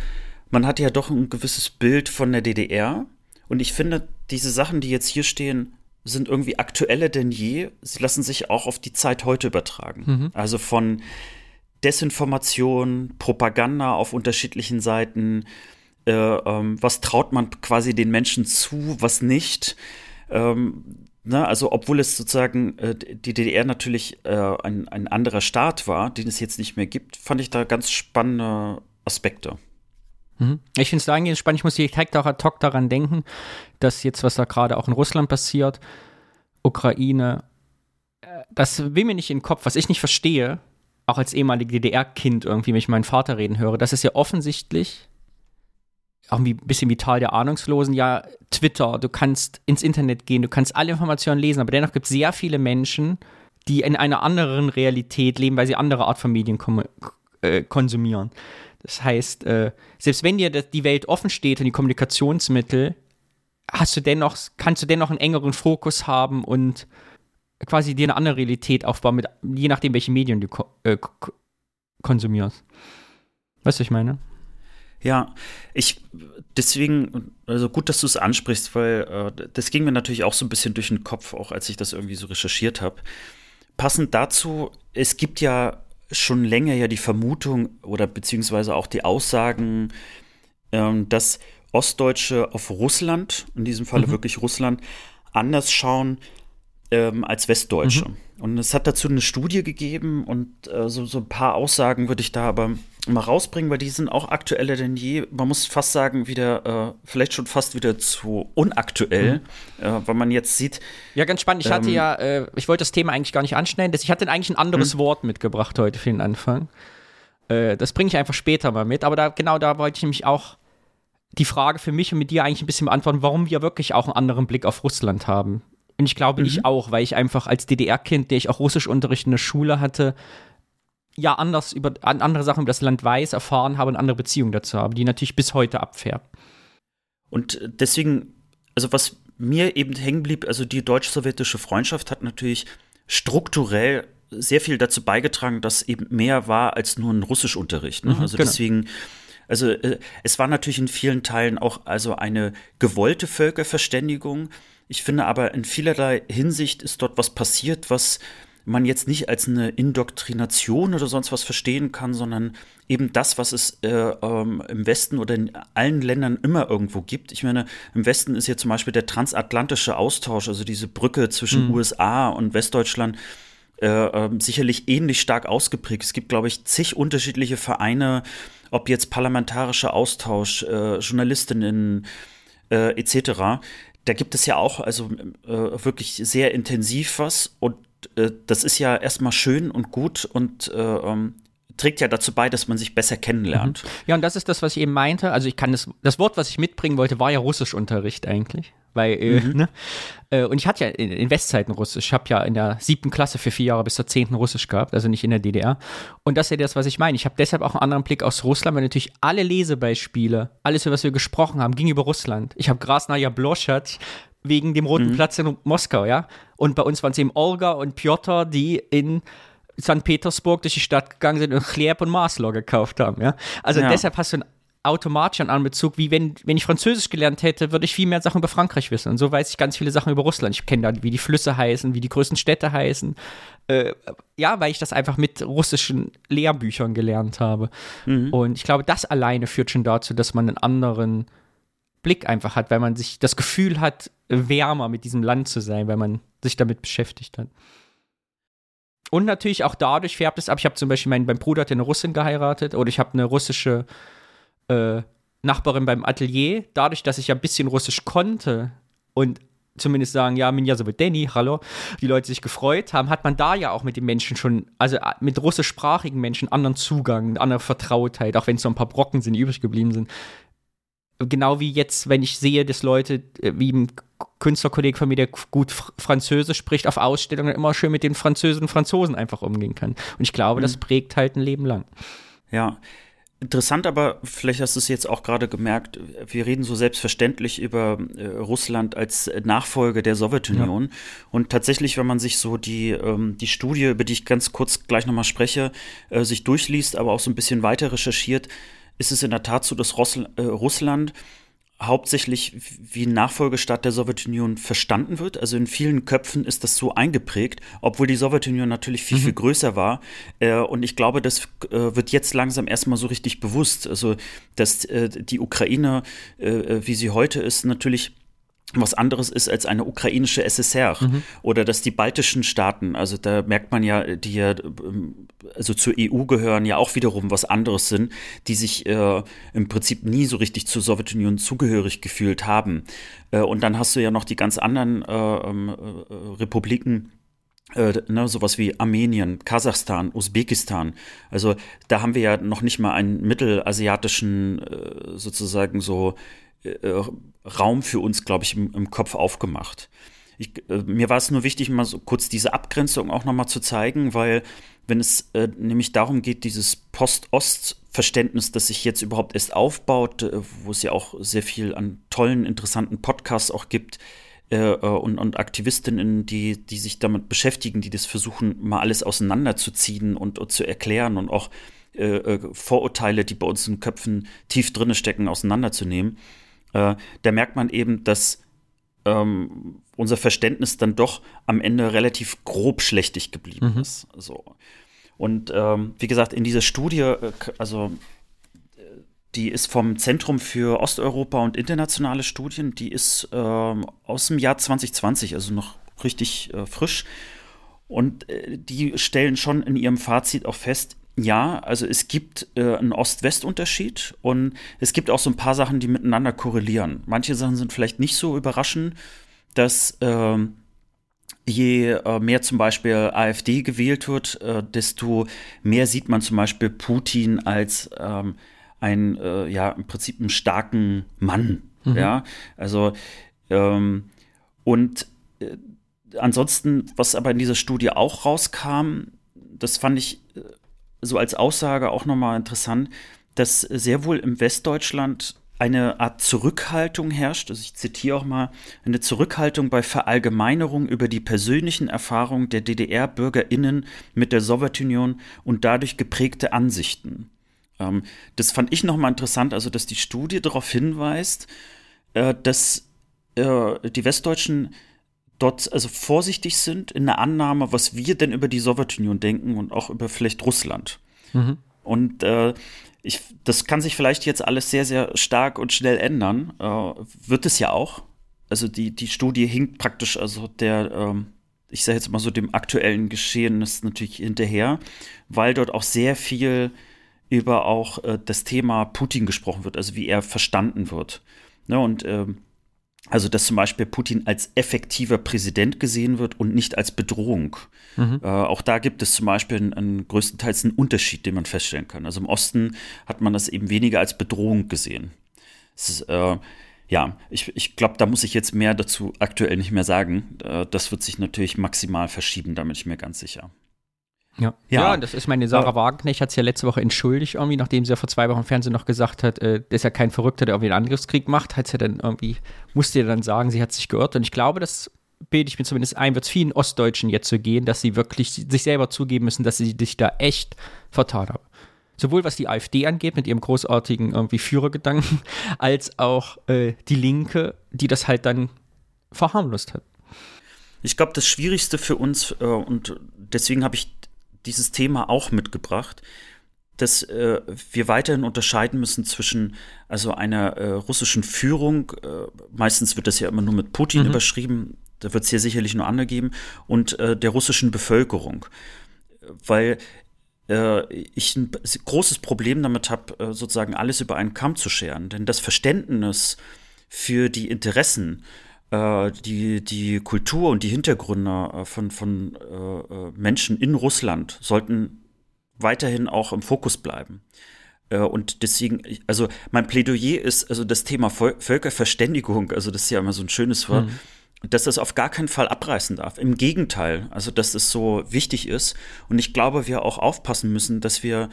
man hat ja doch ein gewisses Bild von der DDR. Und ich finde, diese Sachen, die jetzt hier stehen, sind irgendwie aktueller denn je. Sie lassen sich auch auf die Zeit heute übertragen. Mhm. Also von Desinformation, Propaganda auf unterschiedlichen Seiten. Äh, ähm, was traut man quasi den Menschen zu, was nicht? Ähm, Ne, also obwohl es sozusagen äh, die DDR natürlich äh, ein, ein anderer Staat war, den es jetzt nicht mehr gibt, fand ich da ganz spannende Aspekte. Mhm. Ich finde es dahingehend spannend, ich muss direkt auch ad hoc daran denken, dass jetzt, was da gerade auch in Russland passiert, Ukraine, äh, das will mir nicht in den Kopf, was ich nicht verstehe, auch als ehemalige DDR-Kind irgendwie, wenn ich meinen Vater reden höre, das ist ja offensichtlich auch ein bisschen wie Tal der Ahnungslosen, ja, Twitter, du kannst ins Internet gehen, du kannst alle Informationen lesen, aber dennoch gibt es sehr viele Menschen, die in einer anderen Realität leben, weil sie andere Art von Medien äh, konsumieren. Das heißt, äh, selbst wenn dir die Welt offen steht und die Kommunikationsmittel, hast du dennoch, kannst du dennoch einen engeren Fokus haben und quasi dir eine andere Realität aufbauen, mit, je nachdem, welche Medien du ko äh, konsumierst. Weißt du, was ich meine? Ja, ich deswegen, also gut, dass du es ansprichst, weil äh, das ging mir natürlich auch so ein bisschen durch den Kopf, auch als ich das irgendwie so recherchiert habe. Passend dazu, es gibt ja schon länger ja die Vermutung oder beziehungsweise auch die Aussagen, ähm, dass Ostdeutsche auf Russland, in diesem Falle mhm. wirklich Russland, anders schauen ähm, als Westdeutsche. Mhm. Und es hat dazu eine Studie gegeben und äh, so, so ein paar Aussagen würde ich da aber mal rausbringen, weil die sind auch aktueller denn je. Man muss fast sagen, wieder, äh, vielleicht schon fast wieder zu unaktuell, mhm. äh, weil man jetzt sieht. Ja, ganz spannend. Ich hatte ähm, ja, äh, ich wollte das Thema eigentlich gar nicht anschneiden. Ich hatte eigentlich ein anderes mhm. Wort mitgebracht heute für den Anfang. Äh, das bringe ich einfach später mal mit. Aber da, genau da wollte ich nämlich auch die Frage für mich und mit dir eigentlich ein bisschen beantworten, warum wir wirklich auch einen anderen Blick auf Russland haben. Und ich glaube, mhm. ich auch, weil ich einfach als DDR-Kind, der ich auch Russischunterricht in der Schule hatte, ja anders über andere Sachen über das Land weiß, erfahren habe und andere Beziehungen dazu habe, die natürlich bis heute abfärbt. Und deswegen, also was mir eben hängen blieb, also die deutsch-sowjetische Freundschaft hat natürlich strukturell sehr viel dazu beigetragen, dass eben mehr war als nur ein Russischunterricht. Ne? Mhm, also genau. deswegen, also äh, es war natürlich in vielen Teilen auch also eine gewollte Völkerverständigung. Ich finde aber in vielerlei Hinsicht ist dort was passiert, was man jetzt nicht als eine Indoktrination oder sonst was verstehen kann, sondern eben das, was es äh, ähm, im Westen oder in allen Ländern immer irgendwo gibt. Ich meine, im Westen ist ja zum Beispiel der transatlantische Austausch, also diese Brücke zwischen mhm. USA und Westdeutschland, äh, äh, sicherlich ähnlich stark ausgeprägt. Es gibt, glaube ich, zig unterschiedliche Vereine, ob jetzt parlamentarischer Austausch, äh, Journalistinnen äh, etc. Da gibt es ja auch also äh, wirklich sehr intensiv was und äh, das ist ja erstmal schön und gut und äh, ähm, trägt ja dazu bei, dass man sich besser kennenlernt. Mhm. Ja, und das ist das, was ich eben meinte. Also ich kann das, das Wort, was ich mitbringen wollte, war ja Russischunterricht eigentlich. Weil, äh, mhm. ne? Äh, und ich hatte ja in, in Westzeiten Russisch. Ich habe ja in der siebten Klasse für vier Jahre bis zur zehnten Russisch gehabt, also nicht in der DDR. Und das ist ja das, was ich meine. Ich habe deshalb auch einen anderen Blick aus Russland, weil natürlich alle Lesebeispiele, alles, über was wir gesprochen haben, ging über Russland. Ich habe Grasnaya Bloschat wegen dem Roten mhm. Platz in Moskau, ja. Und bei uns waren es eben Olga und Piotr, die in St. Petersburg durch die Stadt gegangen sind und Chleeb und Maslow gekauft haben, ja. Also ja. deshalb hast du einen automatischen Anbezug, wie wenn, wenn ich Französisch gelernt hätte, würde ich viel mehr Sachen über Frankreich wissen. Und so weiß ich ganz viele Sachen über Russland. Ich kenne da, wie die Flüsse heißen, wie die größten Städte heißen. Äh, ja, weil ich das einfach mit russischen Lehrbüchern gelernt habe. Mhm. Und ich glaube, das alleine führt schon dazu, dass man einen anderen Blick einfach hat, weil man sich das Gefühl hat, wärmer mit diesem Land zu sein, weil man sich damit beschäftigt hat. Und natürlich auch dadurch färbt es ab. Ich habe zum Beispiel, mein, mein Bruder hat eine Russin geheiratet oder ich habe eine russische äh, Nachbarin beim Atelier. Dadurch, dass ich ja ein bisschen Russisch konnte und zumindest sagen, ja, Minja so Danny, hallo, die Leute sich gefreut haben, hat man da ja auch mit den Menschen schon, also äh, mit russischsprachigen Menschen anderen Zugang, andere Vertrautheit, auch wenn es so ein paar Brocken sind, die übrig geblieben sind. Genau wie jetzt, wenn ich sehe, dass Leute, äh, wie ein Künstlerkollege von mir, der gut Französisch spricht, auf Ausstellungen immer schön mit den Französen und Franzosen einfach umgehen kann. Und ich glaube, mhm. das prägt halt ein Leben lang. Ja, Interessant aber, vielleicht hast du es jetzt auch gerade gemerkt, wir reden so selbstverständlich über äh, Russland als Nachfolge der Sowjetunion. Ja. Und tatsächlich, wenn man sich so die, ähm, die Studie, über die ich ganz kurz gleich nochmal spreche, äh, sich durchliest, aber auch so ein bisschen weiter recherchiert, ist es in der Tat so, dass Russl äh, Russland hauptsächlich wie Nachfolgestaat der Sowjetunion verstanden wird. Also in vielen Köpfen ist das so eingeprägt, obwohl die Sowjetunion natürlich viel, mhm. viel größer war. Äh, und ich glaube, das äh, wird jetzt langsam erstmal so richtig bewusst. Also, dass äh, die Ukraine, wie sie heute ist, natürlich was anderes ist als eine ukrainische SSR mhm. oder dass die baltischen Staaten, also da merkt man ja, die ja also zur EU gehören, ja auch wiederum was anderes sind, die sich äh, im Prinzip nie so richtig zur Sowjetunion zugehörig gefühlt haben. Äh, und dann hast du ja noch die ganz anderen äh, ähm, äh Republiken, äh, ne, sowas wie Armenien, Kasachstan, Usbekistan. Also da haben wir ja noch nicht mal einen mittelasiatischen äh, sozusagen so äh, Raum für uns, glaube ich, im, im, Kopf aufgemacht. Ich, äh, mir war es nur wichtig, mal so kurz diese Abgrenzung auch nochmal zu zeigen, weil wenn es äh, nämlich darum geht, dieses Post-Ost-Verständnis, das sich jetzt überhaupt erst aufbaut, äh, wo es ja auch sehr viel an tollen, interessanten Podcasts auch gibt, äh, äh, und, und Aktivistinnen, die, die sich damit beschäftigen, die das versuchen, mal alles auseinanderzuziehen und, und zu erklären und auch äh, Vorurteile, die bei uns in Köpfen tief drinne stecken, auseinanderzunehmen äh, da merkt man eben, dass ähm, unser Verständnis dann doch am Ende relativ grob schlechtig geblieben mhm. ist. So. Und ähm, wie gesagt, in dieser Studie, äh, also äh, die ist vom Zentrum für Osteuropa und internationale Studien, die ist äh, aus dem Jahr 2020, also noch richtig äh, frisch. Und äh, die stellen schon in ihrem Fazit auch fest, ja, also es gibt äh, einen Ost-West-Unterschied und es gibt auch so ein paar Sachen, die miteinander korrelieren. Manche Sachen sind vielleicht nicht so überraschend, dass äh, je äh, mehr zum Beispiel AfD gewählt wird, äh, desto mehr sieht man zum Beispiel Putin als ähm, ein, äh, ja, im Prinzip einen starken Mann. Mhm. Ja, also ähm, und äh, ansonsten, was aber in dieser Studie auch rauskam, das fand ich so als Aussage auch nochmal interessant, dass sehr wohl im Westdeutschland eine Art Zurückhaltung herrscht, also ich zitiere auch mal, eine Zurückhaltung bei Verallgemeinerung über die persönlichen Erfahrungen der DDR-BürgerInnen mit der Sowjetunion und dadurch geprägte Ansichten. Ähm, das fand ich nochmal interessant, also dass die Studie darauf hinweist, äh, dass äh, die Westdeutschen dort also vorsichtig sind in der Annahme, was wir denn über die Sowjetunion denken und auch über vielleicht Russland. Mhm. Und äh, ich, das kann sich vielleicht jetzt alles sehr, sehr stark und schnell ändern. Äh, wird es ja auch. Also die, die Studie hinkt praktisch also der, ähm, ich sage jetzt mal so dem aktuellen Geschehen ist natürlich hinterher, weil dort auch sehr viel über auch äh, das Thema Putin gesprochen wird, also wie er verstanden wird. Ne, und ähm, also, dass zum Beispiel Putin als effektiver Präsident gesehen wird und nicht als Bedrohung. Mhm. Äh, auch da gibt es zum Beispiel einen, einen, größtenteils einen Unterschied, den man feststellen kann. Also im Osten hat man das eben weniger als Bedrohung gesehen. Ist, äh, ja, ich, ich glaube, da muss ich jetzt mehr dazu aktuell nicht mehr sagen. Äh, das wird sich natürlich maximal verschieben, da bin ich mir ganz sicher. Ja. ja. ja, das ist meine Sarah. Wagenknecht, hat sich ja letzte Woche entschuldigt, irgendwie, nachdem sie ja vor zwei Wochen im Fernsehen noch gesagt hat, äh, das ist ja kein Verrückter, der irgendwie einen Angriffskrieg macht, hat sie dann irgendwie, musste ja dann sagen, sie hat sich geirrt. Und ich glaube, das bilde ich mir zumindest ein, wird es vielen Ostdeutschen jetzt so gehen, dass sie wirklich sich selber zugeben müssen, dass sie sich da echt vertan haben. Sowohl was die AfD angeht, mit ihrem großartigen irgendwie Führergedanken, als auch äh, die Linke, die das halt dann verharmlost hat. Ich glaube, das Schwierigste für uns, äh, und deswegen habe ich dieses Thema auch mitgebracht, dass äh, wir weiterhin unterscheiden müssen zwischen also einer äh, russischen Führung, äh, meistens wird das ja immer nur mit Putin mhm. überschrieben, da wird es hier sicherlich nur andere geben, und äh, der russischen Bevölkerung. Weil äh, ich ein großes Problem damit habe, äh, sozusagen alles über einen Kamm zu scheren. Denn das Verständnis für die Interessen, äh, die, die Kultur und die Hintergründe äh, von, von äh, Menschen in Russland sollten weiterhin auch im Fokus bleiben. Und deswegen, also mein Plädoyer ist, also das Thema Völkerverständigung, also das ist ja immer so ein schönes Wort, mhm dass das auf gar keinen Fall abreißen darf. Im Gegenteil, also dass es so wichtig ist. Und ich glaube, wir auch aufpassen müssen, dass wir,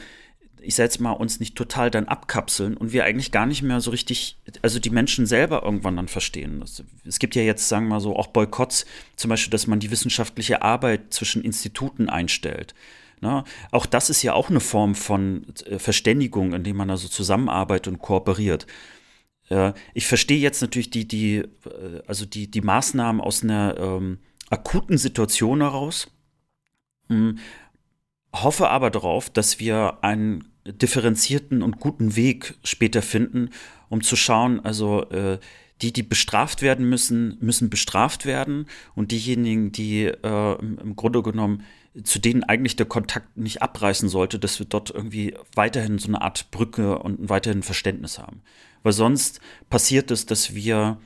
ich sag jetzt mal, uns nicht total dann abkapseln und wir eigentlich gar nicht mehr so richtig, also die Menschen selber irgendwann dann verstehen. Es gibt ja jetzt, sagen wir mal so, auch Boykotts, zum Beispiel, dass man die wissenschaftliche Arbeit zwischen Instituten einstellt. Na, auch das ist ja auch eine Form von äh, Verständigung, indem man also zusammenarbeitet und kooperiert. Äh, ich verstehe jetzt natürlich die, die, äh, also die, die Maßnahmen aus einer ähm, akuten Situation heraus, hm, hoffe aber darauf, dass wir einen differenzierten und guten Weg später finden, um zu schauen, also äh, die, die bestraft werden müssen, müssen bestraft werden und diejenigen, die äh, im Grunde genommen zu denen eigentlich der Kontakt nicht abreißen sollte, dass wir dort irgendwie weiterhin so eine Art Brücke und weiterhin Verständnis haben. Weil sonst passiert es, dass wir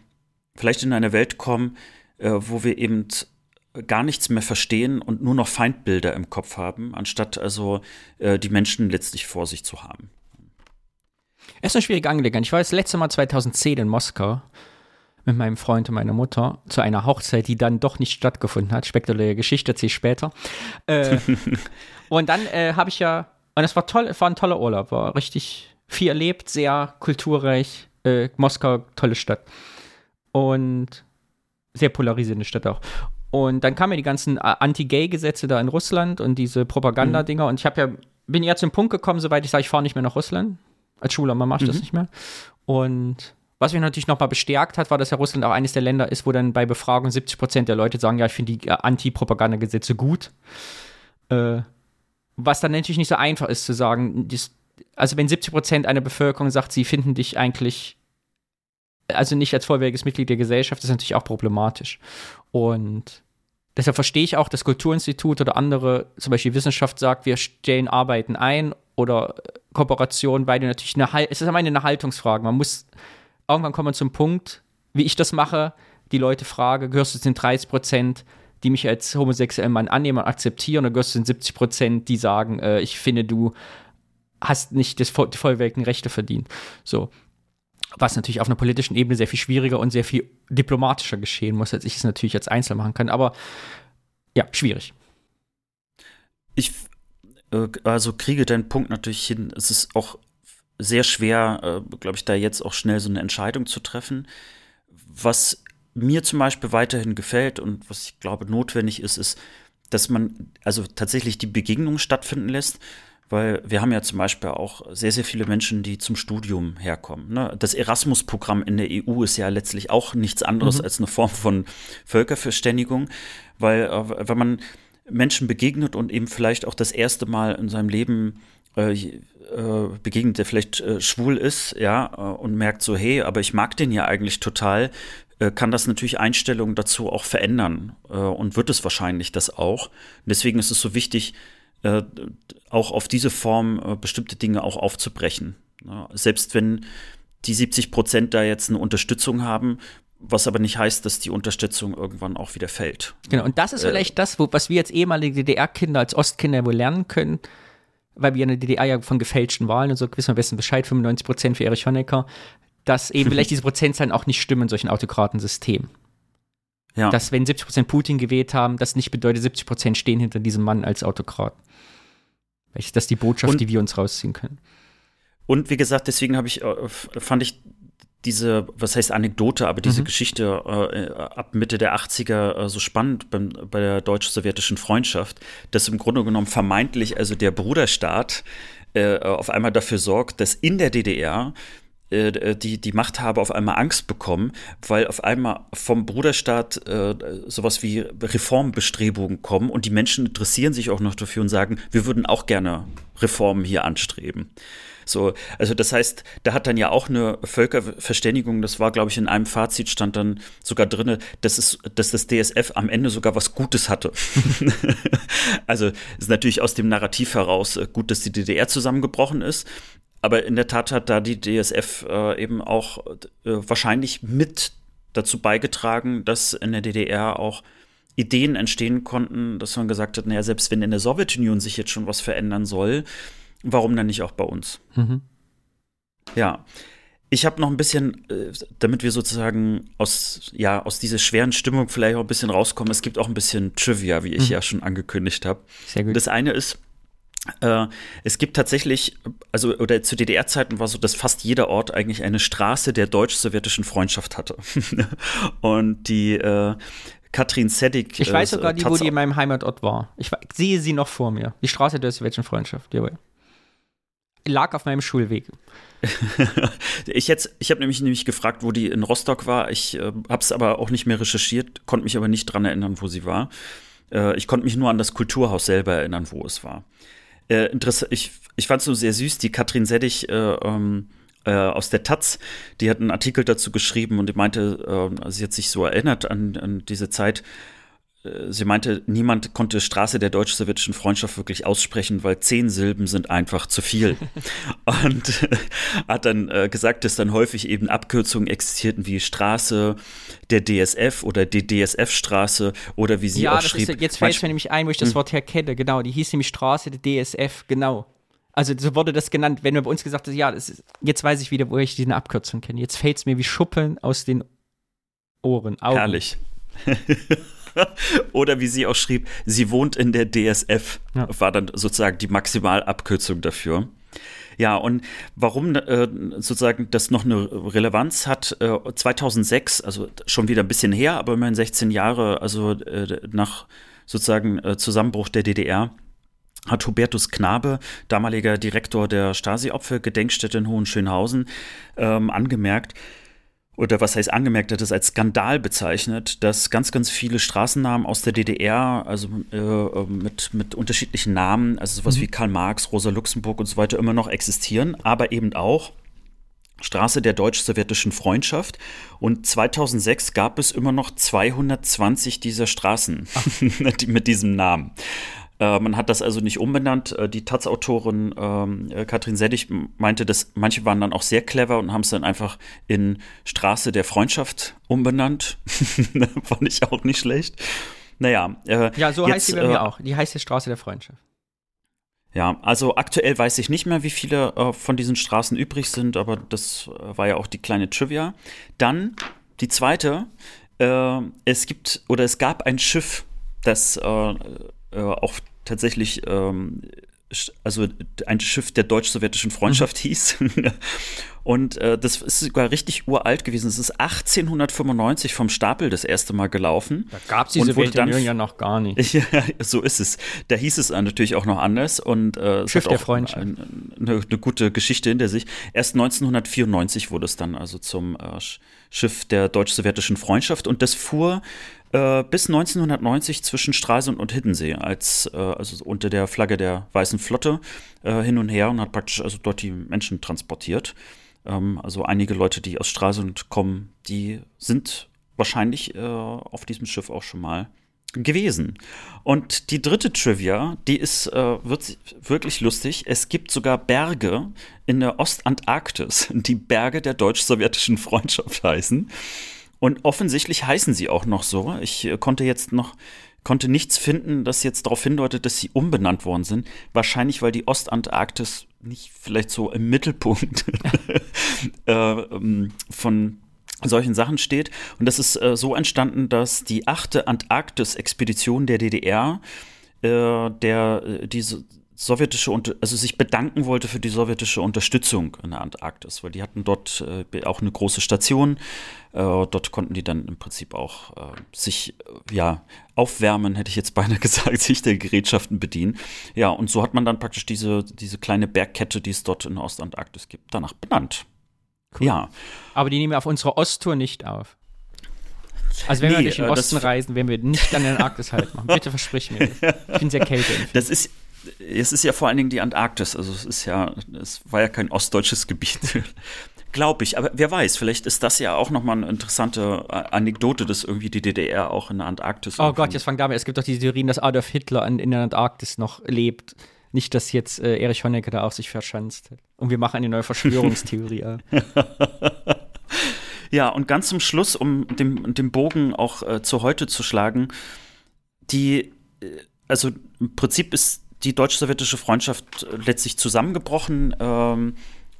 vielleicht in eine Welt kommen, äh, wo wir eben gar nichts mehr verstehen und nur noch Feindbilder im Kopf haben, anstatt also äh, die Menschen letztlich vor sich zu haben. Es ist eine schwierige Angelegenheit. Ich war das letzte Mal 2010 in Moskau mit meinem Freund und meiner Mutter zu einer Hochzeit, die dann doch nicht stattgefunden hat. Spektakuläre Geschichte, erzähle ich später. Äh, und dann äh, habe ich ja, und es war toll, es war ein toller Urlaub, war richtig viel erlebt, sehr kulturreich. Äh, Moskau, tolle Stadt. Und sehr polarisierende Stadt auch. Und dann kamen ja die ganzen äh, Anti-Gay-Gesetze da in Russland und diese Propagandadinger. Mhm. Und ich habe ja, bin ja zum Punkt gekommen, soweit ich sage, ich fahre nicht mehr nach Russland. Als Schüler, man macht mhm. das nicht mehr. Und was mich natürlich nochmal bestärkt hat, war, dass ja Russland auch eines der Länder ist, wo dann bei Befragung 70 Prozent der Leute sagen, ja, ich finde die äh, Anti-Propaganda-Gesetze gut. Äh, was dann natürlich nicht so einfach ist zu sagen, dies, also wenn 70 Prozent einer Bevölkerung sagt, sie finden dich eigentlich, also nicht als vollwertiges Mitglied der Gesellschaft, ist natürlich auch problematisch. Und deshalb verstehe ich auch, dass Kulturinstitut oder andere, zum Beispiel Wissenschaft sagt, wir stellen Arbeiten ein oder Kooperation, weil du natürlich eine, es ist am Ende eine Haltungsfrage. Man muss, irgendwann kommen zum Punkt, wie ich das mache, die Leute frage, gehörst du zu den 30 Prozent, die mich als homosexuellen Mann annehmen und akzeptieren, oder gehörst du zu den 70 Prozent, die sagen, äh, ich finde, du hast nicht das, die vollwertigen Rechte verdient. So. Was natürlich auf einer politischen Ebene sehr viel schwieriger und sehr viel diplomatischer geschehen muss, als ich es natürlich als Einzel machen kann. Aber ja, schwierig. Ich äh, also kriege deinen Punkt natürlich hin. Es ist auch sehr schwer, äh, glaube ich, da jetzt auch schnell so eine Entscheidung zu treffen. Was mir zum Beispiel weiterhin gefällt und was ich glaube notwendig ist, ist, dass man also tatsächlich die Begegnung stattfinden lässt weil wir haben ja zum Beispiel auch sehr, sehr viele Menschen, die zum Studium herkommen. Ne? Das Erasmus-Programm in der EU ist ja letztlich auch nichts anderes mhm. als eine Form von Völkerverständigung, weil äh, wenn man Menschen begegnet und eben vielleicht auch das erste Mal in seinem Leben äh, äh, begegnet, der vielleicht äh, schwul ist, ja, äh, und merkt so, hey, aber ich mag den ja eigentlich total, äh, kann das natürlich Einstellungen dazu auch verändern und wird es wahrscheinlich das auch. deswegen ist es so wichtig, äh, auch auf diese Form äh, bestimmte Dinge auch aufzubrechen. Ja, selbst wenn die 70 Prozent da jetzt eine Unterstützung haben, was aber nicht heißt, dass die Unterstützung irgendwann auch wieder fällt. Genau, und das ist äh, vielleicht das, wo, was wir jetzt ehemalige DDR-Kinder als Ostkinder wohl lernen können, weil wir in der DDR ja von gefälschten Wahlen und so wissen wir besten Bescheid, 95 Prozent für Erich Honecker, dass eben vielleicht diese Prozentzahlen auch nicht stimmen in solchen Autokratensystemen. Ja. Dass, wenn 70 Prozent Putin gewählt haben, das nicht bedeutet, 70 Prozent stehen hinter diesem Mann als Autokrat. Ist das die Botschaft, und, die wir uns rausziehen können. Und wie gesagt, deswegen habe ich, äh, fand ich diese, was heißt Anekdote, aber diese mhm. Geschichte äh, ab Mitte der 80er äh, so spannend beim, bei der deutsch-sowjetischen Freundschaft, dass im Grunde genommen vermeintlich also der Bruderstaat äh, auf einmal dafür sorgt, dass in der DDR äh, die, die Machthaber auf einmal Angst bekommen, weil auf einmal vom Bruderstaat äh, sowas wie Reformbestrebungen kommen und die Menschen interessieren sich auch noch dafür und sagen, wir würden auch gerne Reformen hier anstreben. So, also das heißt, da hat dann ja auch eine Völkerverständigung, das war, glaube ich, in einem Fazit stand dann sogar drin, dass, es, dass das DSF am Ende sogar was Gutes hatte. also ist natürlich aus dem Narrativ heraus äh, gut, dass die DDR zusammengebrochen ist. Aber in der Tat hat da die DSF äh, eben auch äh, wahrscheinlich mit dazu beigetragen, dass in der DDR auch Ideen entstehen konnten, dass man gesagt hat, naja, selbst wenn in der Sowjetunion sich jetzt schon was verändern soll, warum dann nicht auch bei uns? Mhm. Ja. Ich habe noch ein bisschen, äh, damit wir sozusagen aus, ja, aus dieser schweren Stimmung vielleicht auch ein bisschen rauskommen, es gibt auch ein bisschen Trivia, wie ich mhm. ja schon angekündigt habe. Sehr gut. Das eine ist, es gibt tatsächlich, also oder zu DDR-Zeiten war so, dass fast jeder Ort eigentlich eine Straße der deutsch-sowjetischen Freundschaft hatte. Und die äh, Katrin Sedig. Ich weiß äh, sogar, die, wo die in meinem Heimatort war. Ich sehe sie noch vor mir. Die Straße der sowjetischen Freundschaft, jawohl lag auf meinem Schulweg. ich ich habe nämlich, nämlich gefragt, wo die in Rostock war. Ich äh, habe es aber auch nicht mehr recherchiert, konnte mich aber nicht dran erinnern, wo sie war. Äh, ich konnte mich nur an das Kulturhaus selber erinnern, wo es war. Äh, interessant, ich, ich fand es so sehr süß, die Katrin Seddig äh, ähm, äh, aus der Taz, die hat einen Artikel dazu geschrieben und die meinte, äh, sie hat sich so erinnert an, an diese Zeit, sie meinte, niemand konnte Straße der deutsch-sowjetischen Freundschaft wirklich aussprechen, weil zehn Silben sind einfach zu viel. und äh, hat dann äh, gesagt, dass dann häufig eben Abkürzungen existierten wie Straße der DSF oder die DSF-Straße oder wie sie ja, auch schrieb. Ist, jetzt fällt es mir nämlich ein, wo ich das hm. Wort herkenne, genau, die hieß nämlich Straße der DSF, genau. Also so wurde das genannt, wenn wir bei uns gesagt haben, ja, ist, jetzt weiß ich wieder, wo ich diese Abkürzung kenne. Jetzt fällt es mir wie Schuppeln aus den Ohren. Augen. Herrlich. Oder wie sie auch schrieb, sie wohnt in der DSF, ja. war dann sozusagen die Maximalabkürzung dafür. Ja, und warum äh, sozusagen das noch eine Relevanz hat, äh, 2006, also schon wieder ein bisschen her, aber immerhin 16 Jahre, also äh, nach sozusagen äh, Zusammenbruch der DDR, hat Hubertus Knabe, damaliger Direktor der Stasi-Opfer-Gedenkstätte in Hohenschönhausen, ähm, angemerkt, oder was heißt angemerkt, hat es als Skandal bezeichnet, dass ganz, ganz viele Straßennamen aus der DDR, also äh, mit, mit unterschiedlichen Namen, also sowas mhm. wie Karl Marx, Rosa Luxemburg und so weiter, immer noch existieren, aber eben auch Straße der deutsch-sowjetischen Freundschaft. Und 2006 gab es immer noch 220 dieser Straßen mit diesem Namen. Äh, man hat das also nicht umbenannt. Äh, die Taz-Autorin ähm, äh, Katrin Seddig meinte, dass manche waren dann auch sehr clever und haben es dann einfach in Straße der Freundschaft umbenannt. Fand ich auch nicht schlecht. Naja. Äh, ja, so jetzt, heißt sie bei mir auch. Die heißt jetzt Straße der Freundschaft. Ja, also aktuell weiß ich nicht mehr, wie viele äh, von diesen Straßen übrig sind, aber das äh, war ja auch die kleine Trivia. Dann die zweite, äh, es gibt oder es gab ein Schiff, das äh, auch tatsächlich ähm, also ein Schiff der deutsch-sowjetischen Freundschaft mhm. hieß. Und äh, das ist sogar richtig uralt gewesen. Es ist 1895 vom Stapel das erste Mal gelaufen. Da gab es diese Weltunion ja noch gar nicht. ja, so ist es. Da hieß es natürlich auch noch anders. Und äh, Schiff der Freundschaft. Ein, eine, eine, gute Geschichte hinter sich. Erst 1994 wurde es dann also zum äh, Schiff der deutsch-sowjetischen Freundschaft. Und das fuhr äh, bis 1990 zwischen Stralsund und Hiddensee, als, äh, also unter der Flagge der Weißen Flotte äh, hin und her und hat praktisch also dort die Menschen transportiert. Ähm, also einige Leute, die aus Stralsund kommen, die sind wahrscheinlich äh, auf diesem Schiff auch schon mal gewesen. Und die dritte Trivia, die ist äh, wird wirklich lustig. Es gibt sogar Berge in der Ostantarktis, die Berge der deutsch-sowjetischen Freundschaft heißen. Und offensichtlich heißen sie auch noch so. Ich äh, konnte jetzt noch konnte nichts finden, das jetzt darauf hindeutet, dass sie umbenannt worden sind. Wahrscheinlich, weil die Ostantarktis nicht vielleicht so im Mittelpunkt äh, ähm, von solchen Sachen steht. Und das ist äh, so entstanden, dass die achte Antarktis-Expedition der DDR, äh, der äh, diese sowjetische, also sich bedanken wollte für die sowjetische Unterstützung in der Antarktis, weil die hatten dort äh, auch eine große Station. Äh, dort konnten die dann im Prinzip auch äh, sich äh, ja aufwärmen, hätte ich jetzt beinahe gesagt, sich der Gerätschaften bedienen. Ja, und so hat man dann praktisch diese, diese kleine Bergkette, die es dort in der Ostantarktis gibt, danach benannt. Cool. Ja. Aber die nehmen wir auf unserer Osttour nicht auf. Also wenn nee, wir durch den Osten reisen, werden wir nicht an den Arktis halt machen. Bitte versprich mir das. Ich bin sehr kälteempfindlich. Das ist, es ist ja vor allen Dingen die Antarktis. Also es ist ja, es war ja kein ostdeutsches Gebiet. Glaube ich, aber wer weiß, vielleicht ist das ja auch nochmal eine interessante äh, Anekdote, dass irgendwie die DDR auch in der Antarktis. Oh Gott, jetzt fang damit. Es gibt doch diese Theorien, dass Adolf Hitler in, in der Antarktis noch lebt. Nicht, dass jetzt äh, Erich Honecker da auf sich verschanzt. Und wir machen eine neue Verschwörungstheorie. ja, und ganz zum Schluss, um den, den Bogen auch äh, zu heute zu schlagen, die, äh, also im Prinzip ist die deutsch-sowjetische Freundschaft letztlich zusammengebrochen. Ähm,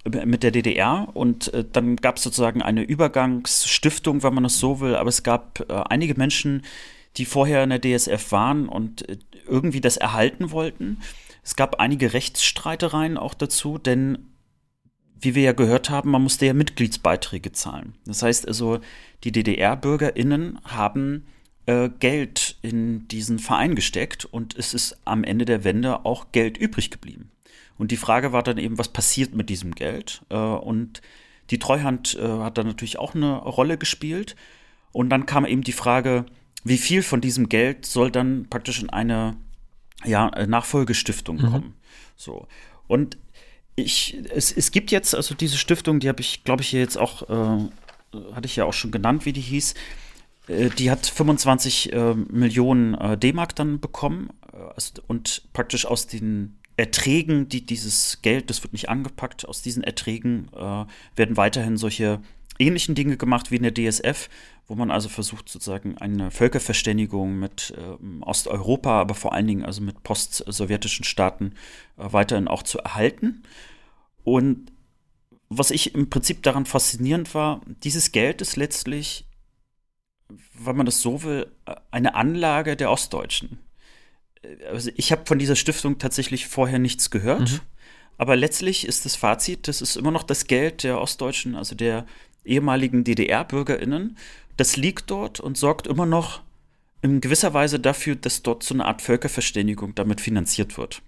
mit der DDR und äh, dann gab es sozusagen eine Übergangsstiftung, wenn man es so will, aber es gab äh, einige Menschen, die vorher in der DSF waren und äh, irgendwie das erhalten wollten. Es gab einige Rechtsstreitereien auch dazu, denn wie wir ja gehört haben, man musste ja Mitgliedsbeiträge zahlen. Das heißt also, die DDR-BürgerInnen haben äh, Geld in diesen Verein gesteckt und es ist am Ende der Wende auch Geld übrig geblieben. Und die Frage war dann eben, was passiert mit diesem Geld? Äh, und die Treuhand äh, hat dann natürlich auch eine Rolle gespielt. Und dann kam eben die Frage, wie viel von diesem Geld soll dann praktisch in eine ja, Nachfolgestiftung mhm. kommen? So. Und ich, es, es gibt jetzt also diese Stiftung, die habe ich, glaube ich, hier jetzt auch, äh, hatte ich ja auch schon genannt, wie die hieß. Äh, die hat 25 äh, Millionen äh, D-Mark dann bekommen also, und praktisch aus den Erträgen, die dieses Geld, das wird nicht angepackt, aus diesen Erträgen äh, werden weiterhin solche ähnlichen Dinge gemacht wie in der DSF, wo man also versucht, sozusagen eine Völkerverständigung mit äh, Osteuropa, aber vor allen Dingen also mit post-sowjetischen Staaten äh, weiterhin auch zu erhalten. Und was ich im Prinzip daran faszinierend war, dieses Geld ist letztlich, wenn man das so will, eine Anlage der Ostdeutschen also ich habe von dieser Stiftung tatsächlich vorher nichts gehört. Mhm. Aber letztlich ist das Fazit, das ist immer noch das Geld der Ostdeutschen, also der ehemaligen DDR-BürgerInnen. Das liegt dort und sorgt immer noch in gewisser Weise dafür, dass dort so eine Art Völkerverständigung damit finanziert wird.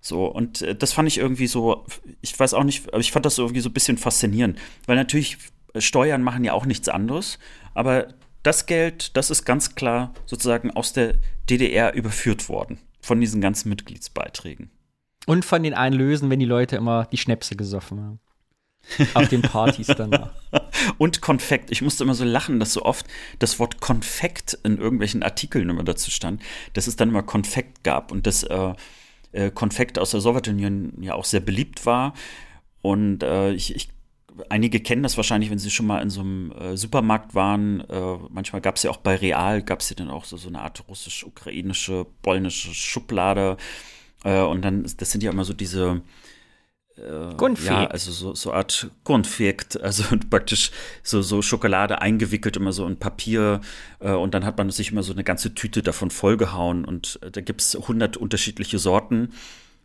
So, und äh, das fand ich irgendwie so, ich weiß auch nicht, aber ich fand das irgendwie so ein bisschen faszinierend, weil natürlich Steuern machen ja auch nichts anderes, aber das Geld, das ist ganz klar sozusagen aus der DDR überführt worden, von diesen ganzen Mitgliedsbeiträgen. Und von den Einlösen, wenn die Leute immer die Schnäpse gesoffen haben. Auf den Partys danach. Und Konfekt. Ich musste immer so lachen, dass so oft das Wort Konfekt in irgendwelchen Artikeln immer dazu stand, dass es dann immer Konfekt gab und dass äh, äh, Konfekt aus der Sowjetunion ja auch sehr beliebt war. Und äh, ich, ich einige kennen das wahrscheinlich, wenn sie schon mal in so einem äh, Supermarkt waren. Äh, manchmal gab es ja auch bei Real, gab es ja dann auch so, so eine Art russisch-ukrainische, polnische Schublade. Und dann, das sind ja immer so diese äh, ja, also so, so Art Konfekt, also praktisch so, so Schokolade eingewickelt, immer so in Papier äh, und dann hat man sich immer so eine ganze Tüte davon vollgehauen und äh, da gibt es hundert unterschiedliche Sorten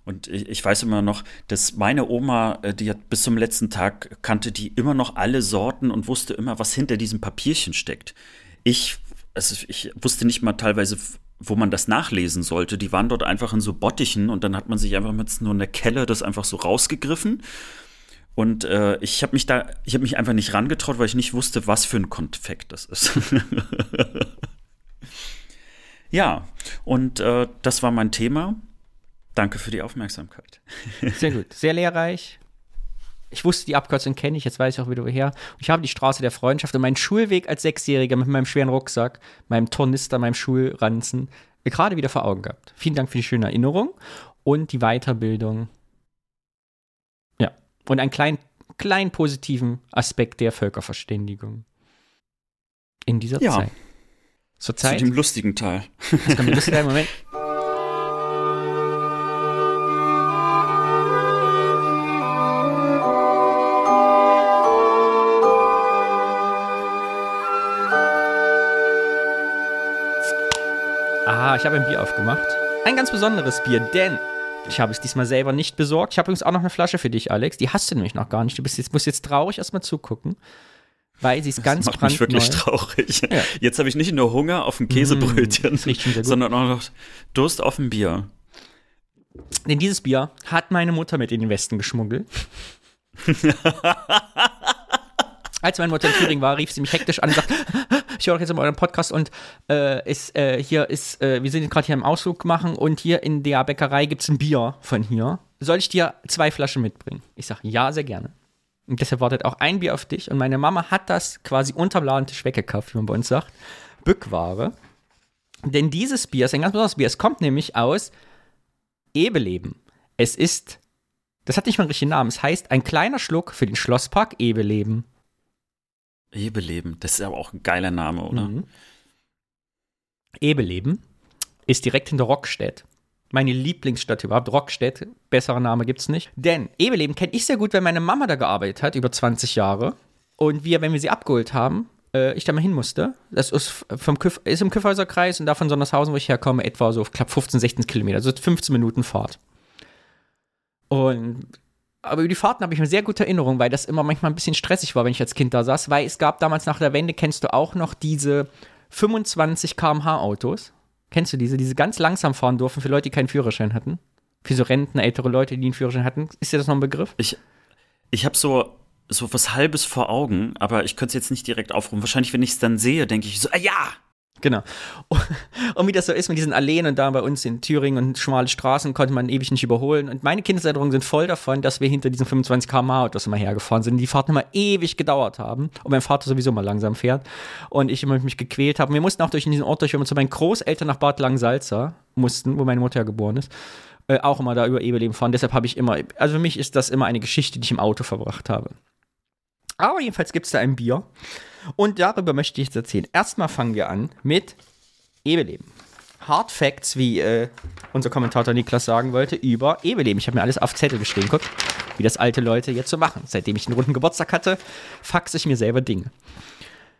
und ich, ich, weiß immer noch, dass meine Oma, äh, die hat bis zum letzten Tag kannte die immer noch alle Sorten und wusste immer, was hinter diesem Papierchen steckt. Ich, also ich wusste nicht mal teilweise, wo man das nachlesen sollte. Die waren dort einfach in so Bottichen und dann hat man sich einfach mit nur einer Kelle das einfach so rausgegriffen. Und äh, ich habe mich da, ich habe mich einfach nicht rangetraut, weil ich nicht wusste, was für ein Konfekt das ist. ja, und äh, das war mein Thema. Danke für die Aufmerksamkeit. Sehr gut, sehr lehrreich. Ich wusste, die Abkürzung kenne ich, jetzt weiß ich auch wieder woher. Und ich habe die Straße der Freundschaft und meinen Schulweg als Sechsjähriger mit meinem schweren Rucksack, meinem Tornister, meinem Schulranzen gerade wieder vor Augen gehabt. Vielen Dank für die schöne Erinnerung und die Weiterbildung. Ja, und einen kleinen, kleinen positiven Aspekt der Völkerverständigung. In dieser ja. Zeit. Zur Zeit. Zu dem lustigen Teil. Das kommt lustiger Moment. ich habe ein Bier aufgemacht. Ein ganz besonderes Bier, denn ich habe es diesmal selber nicht besorgt. Ich habe übrigens auch noch eine Flasche für dich, Alex. Die hast du nämlich noch gar nicht. Du bist jetzt, musst jetzt traurig erstmal zugucken. Weil sie ist ganz das macht mich wirklich traurig. Ja. Jetzt habe ich nicht nur Hunger auf ein Käsebrötchen, mm, sondern auch noch Durst auf ein Bier. Denn dieses Bier hat meine Mutter mit in den Westen geschmuggelt. Als meine Mutter in Thüringen war, rief sie mich hektisch an und sagt, ich höre doch jetzt immer euren Podcast und äh, ist, äh, hier ist, äh, wir sind gerade hier im Ausflug machen und hier in der Bäckerei gibt es ein Bier von hier. Soll ich dir zwei Flaschen mitbringen? Ich sage, ja, sehr gerne. Und deshalb wartet auch ein Bier auf dich. Und meine Mama hat das quasi unterm Ladentisch weggekauft, wie man bei uns sagt. Bückware. Denn dieses Bier ist ein ganz besonderes Bier. Es kommt nämlich aus Ebeleben. Es ist, das hat nicht mal einen richtigen Namen. Es heißt ein kleiner Schluck für den Schlosspark Ebeleben. Ebeleben, das ist aber auch ein geiler Name, oder? Mhm. Ebeleben ist direkt hinter Rockstedt. Meine Lieblingsstadt überhaupt, Rockstedt. Besserer Name gibt's nicht. Denn Ebeleben kenne ich sehr gut, weil meine Mama da gearbeitet hat, über 20 Jahre. Und wir, wenn wir sie abgeholt haben, äh, ich da mal hin musste. Das ist, vom Küff, ist im Küffhäuserkreis und da von Sondershausen, wo ich herkomme, etwa so knapp 15, 16 Kilometer. Also 15 Minuten Fahrt. Und aber über die Fahrten habe ich eine sehr gute Erinnerung, weil das immer manchmal ein bisschen stressig war, wenn ich als Kind da saß, weil es gab damals nach der Wende, kennst du auch noch diese 25 km/h Autos? Kennst du diese, diese ganz langsam fahren durften für Leute, die keinen Führerschein hatten? Für so Rentner, ältere Leute, die einen Führerschein hatten. Ist dir das noch ein Begriff? Ich, ich habe so, so was Halbes vor Augen, aber ich könnte es jetzt nicht direkt aufrufen. Wahrscheinlich, wenn ich es dann sehe, denke ich so, ah ja, Genau. Und wie das so ist mit diesen Alleen und da bei uns in Thüringen und schmale Straßen konnte man ewig nicht überholen. Und meine Kindeserinnerungen sind voll davon, dass wir hinter diesen 25 km/h Autos immer hergefahren sind, die Fahrten immer ewig gedauert haben und mein Vater sowieso mal langsam fährt und ich immer mich gequält habe. Und wir mussten auch durch diesen Ort durch, wenn wir zu meinen Großeltern nach Bad Langsalza mussten, wo meine Mutter ja geboren ist, äh, auch immer da über Ebeleben fahren. Deshalb habe ich immer, also für mich ist das immer eine Geschichte, die ich im Auto verbracht habe. Aber jedenfalls gibt es da ein Bier. Und darüber möchte ich jetzt erzählen. Erstmal fangen wir an mit Ebeleben. Hard Facts, wie äh, unser Kommentator Niklas sagen wollte, über Ebeleben. Ich habe mir alles auf Zettel geschrieben. Guck, wie das alte Leute jetzt so machen. Seitdem ich einen runden Geburtstag hatte, faxe ich mir selber Dinge.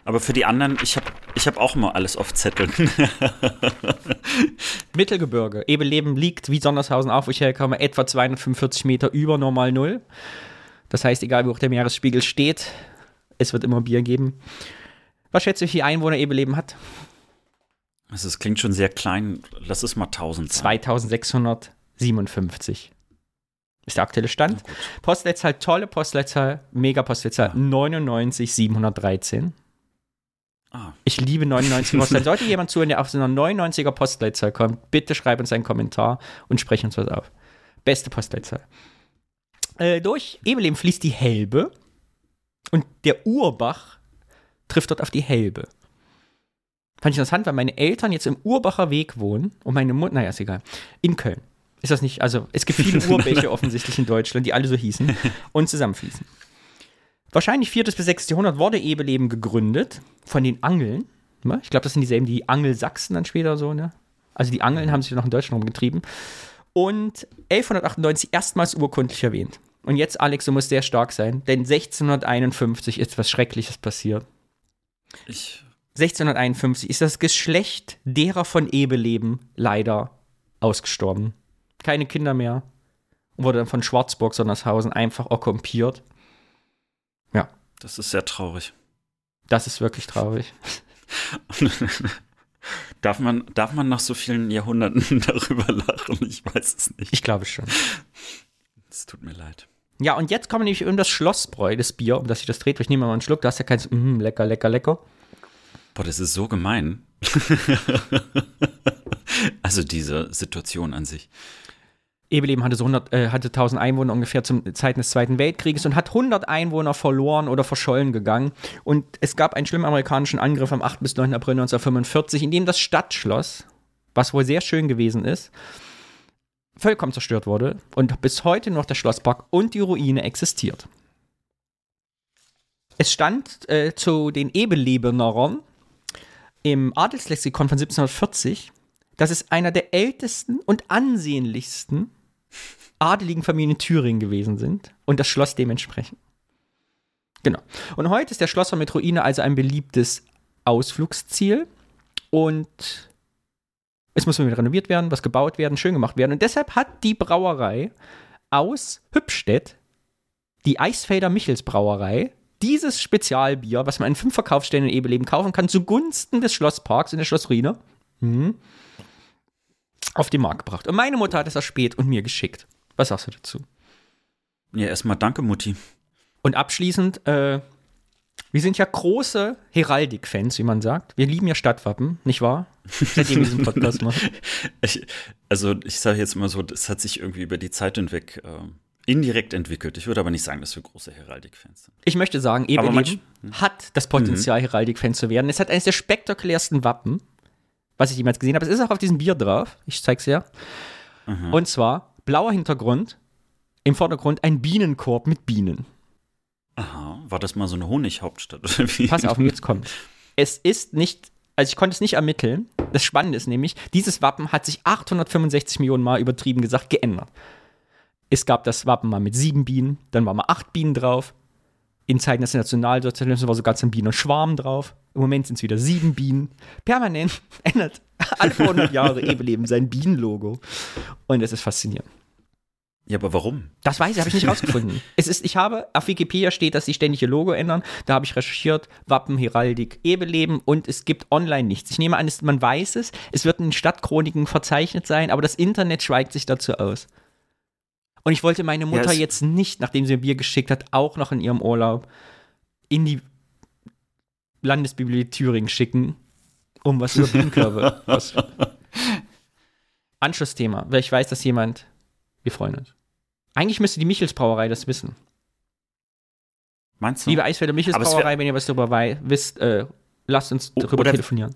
Aber für die anderen, ich habe ich hab auch immer alles auf Zetteln. Mittelgebirge. Ebeleben liegt wie Sondershausen auf, wo ich herkomme, etwa 245 Meter über Normal Null. Das heißt, egal wie hoch der Meeresspiegel steht, es wird immer Bier geben. Was schätzt du, wie viele Einwohner Ebeleben hat? Also es klingt schon sehr klein. Lass es mal 1000 sein. 2657 ist der aktuelle Stand. Postleitzahl, tolle Postleitzahl, mega Postleitzahl, Ja. 99713. Ah, Ich liebe 99 Postleitzahl. Sollte jemand zuhören, der auf so einer 99er Postleitzahl kommt, bitte schreib uns einen Kommentar und sprech uns was auf. Beste Postleitzahl. Äh, durch Ebeleben fließt die Helbe und der Urbach trifft dort auf die Helbe. Fand ich interessant, weil meine Eltern jetzt im Urbacher Weg wohnen und meine Mutter, naja, ist egal, in Köln. Ist das nicht, also es gibt viele Urbäche offensichtlich in Deutschland, die alle so hießen und zusammenfließen. Wahrscheinlich 4. bis 6. Jahrhundert wurde Ebeleben gegründet von den Angeln. Ne? Ich glaube, das sind dieselben, die Angelsachsen dann später so, ne? Also die Angeln haben sich noch in Deutschland rumgetrieben. Und 1198 erstmals urkundlich erwähnt. Und jetzt, Alex, du musst sehr stark sein, denn 1651 ist was Schreckliches passiert. ich, 1651 ist das Geschlecht derer von Ebeleben leider ausgestorben. Keine Kinder mehr. Und wurde dann von Schwarzburg, Sondershausen einfach okkupiert. Ja, das ist sehr traurig. das ist wirklich traurig. darf, man, darf man nach so vielen Jahrhunderten darüber lachen? Ich weiß es nicht. Ich glaube schon. Es tut mir leid. Ja, und jetzt kommen nämlich um das Schlossbräu, das Bier, um das sich das dreht. Ich nehme mal einen Schluck, da hast ja keins, mm, lecker, lecker, lecker. Boah, das ist so gemein. also diese Situation an sich. Ebeleben hatte so 100, äh, hatte 1000 Einwohner ungefähr zum Zeiten des Zweiten Weltkrieges und hat 100 Einwohner verloren oder verschollen gegangen. Und es gab einen schlimmen amerikanischen Angriff am 8. bis 9. April 1945, in dem das Stadtschloss, was wohl sehr schön gewesen ist, vollkommen zerstört wurde und bis heute noch der Schlosspark und die Ruine existiert. Es stand äh, zu den Ebelebenern im Adelslexikon von 1740, dass es einer der ältesten und ansehnlichsten adeligen Familien in Thüringen gewesen sind und das Schloss dementsprechend. Genau. Und heute ist der Schlosser mit Ruine also ein beliebtes Ausflugsziel und es muss wieder renoviert werden, was gebaut werden, schön gemacht werden. Und deshalb hat die Brauerei aus Hübstedt, die Eisfelder Michels Brauerei, dieses Spezialbier, was man in fünf Verkaufsstellen in Ebeleben kaufen kann, zugunsten des Schlossparks in der Schlossruine, mhm, auf den Markt gebracht. Und meine Mutter hat es erspäht und mir geschickt. Was sagst du dazu? Ja, erstmal danke, Mutti. Und abschließend, äh, Wir sind ja große Heraldik-Fans, wie man sagt. Wir lieben ja Stadtwappen, nicht wahr? Seitdem wir diesen Podcast machen. Ich, also ich sage jetzt mal so, das hat sich irgendwie über die Zeit hinweg äh, indirekt entwickelt. Ich würde aber nicht sagen, dass wir große Heraldik-Fans sind. Ich möchte sagen, Aber manch- hat das Potenzial, Heraldik-Fan zu werden. Es hat eines der spektakulärsten Wappen, was ich jemals gesehen habe. Es ist auch auf diesem Bier drauf. Ich zeig's ja. Und zwar blauer Hintergrund, im Vordergrund ein Bienenkorb mit Bienen. Aha, war das mal so eine Honighauptstadt? Pass auf, jetzt kommt. Es ist nicht, also ich konnte es nicht ermitteln. Das Spannende ist nämlich, dieses Wappen hat sich 865 Millionen Mal übertrieben gesagt geändert. Es gab das Wappen mal mit sieben Bienen, dann waren mal acht Bienen drauf. In Zeiten des Nationalsozialismus war sogar ein Bienenschwarm drauf. Im Moment sind es wieder sieben Bienen. Permanent ändert alle 100 Jahre Ebeleben sein Bienenlogo. Und es ist faszinierend. Ja, aber warum? Das weiß ich, habe ich nicht rausgefunden. es ist, ich habe, auf Wikipedia steht, dass sie ständig ihr Logo ändern. Da habe ich recherchiert, Wappen, Heraldik, Ebeleben und es gibt online nichts. Ich nehme an, man weiß es, es wird in Stadtchroniken verzeichnet sein, aber das Internet schweigt sich dazu aus. Und ich wollte meine Mutter es- jetzt nicht, nachdem sie mir Bier geschickt hat, auch noch in ihrem Urlaub in die Landesbibliothek Thüringen schicken, um was über Bienenkörbe. was Anschlussthema, weil ich weiß, dass jemand, wir freuen uns. Eigentlich müsste die Michels Brauerei das wissen. Meinst du? Liebe Eisfelder Michels Aber es wär- Brauerei, wenn ihr was darüber wisst, äh, lasst uns darüber oder- telefonieren.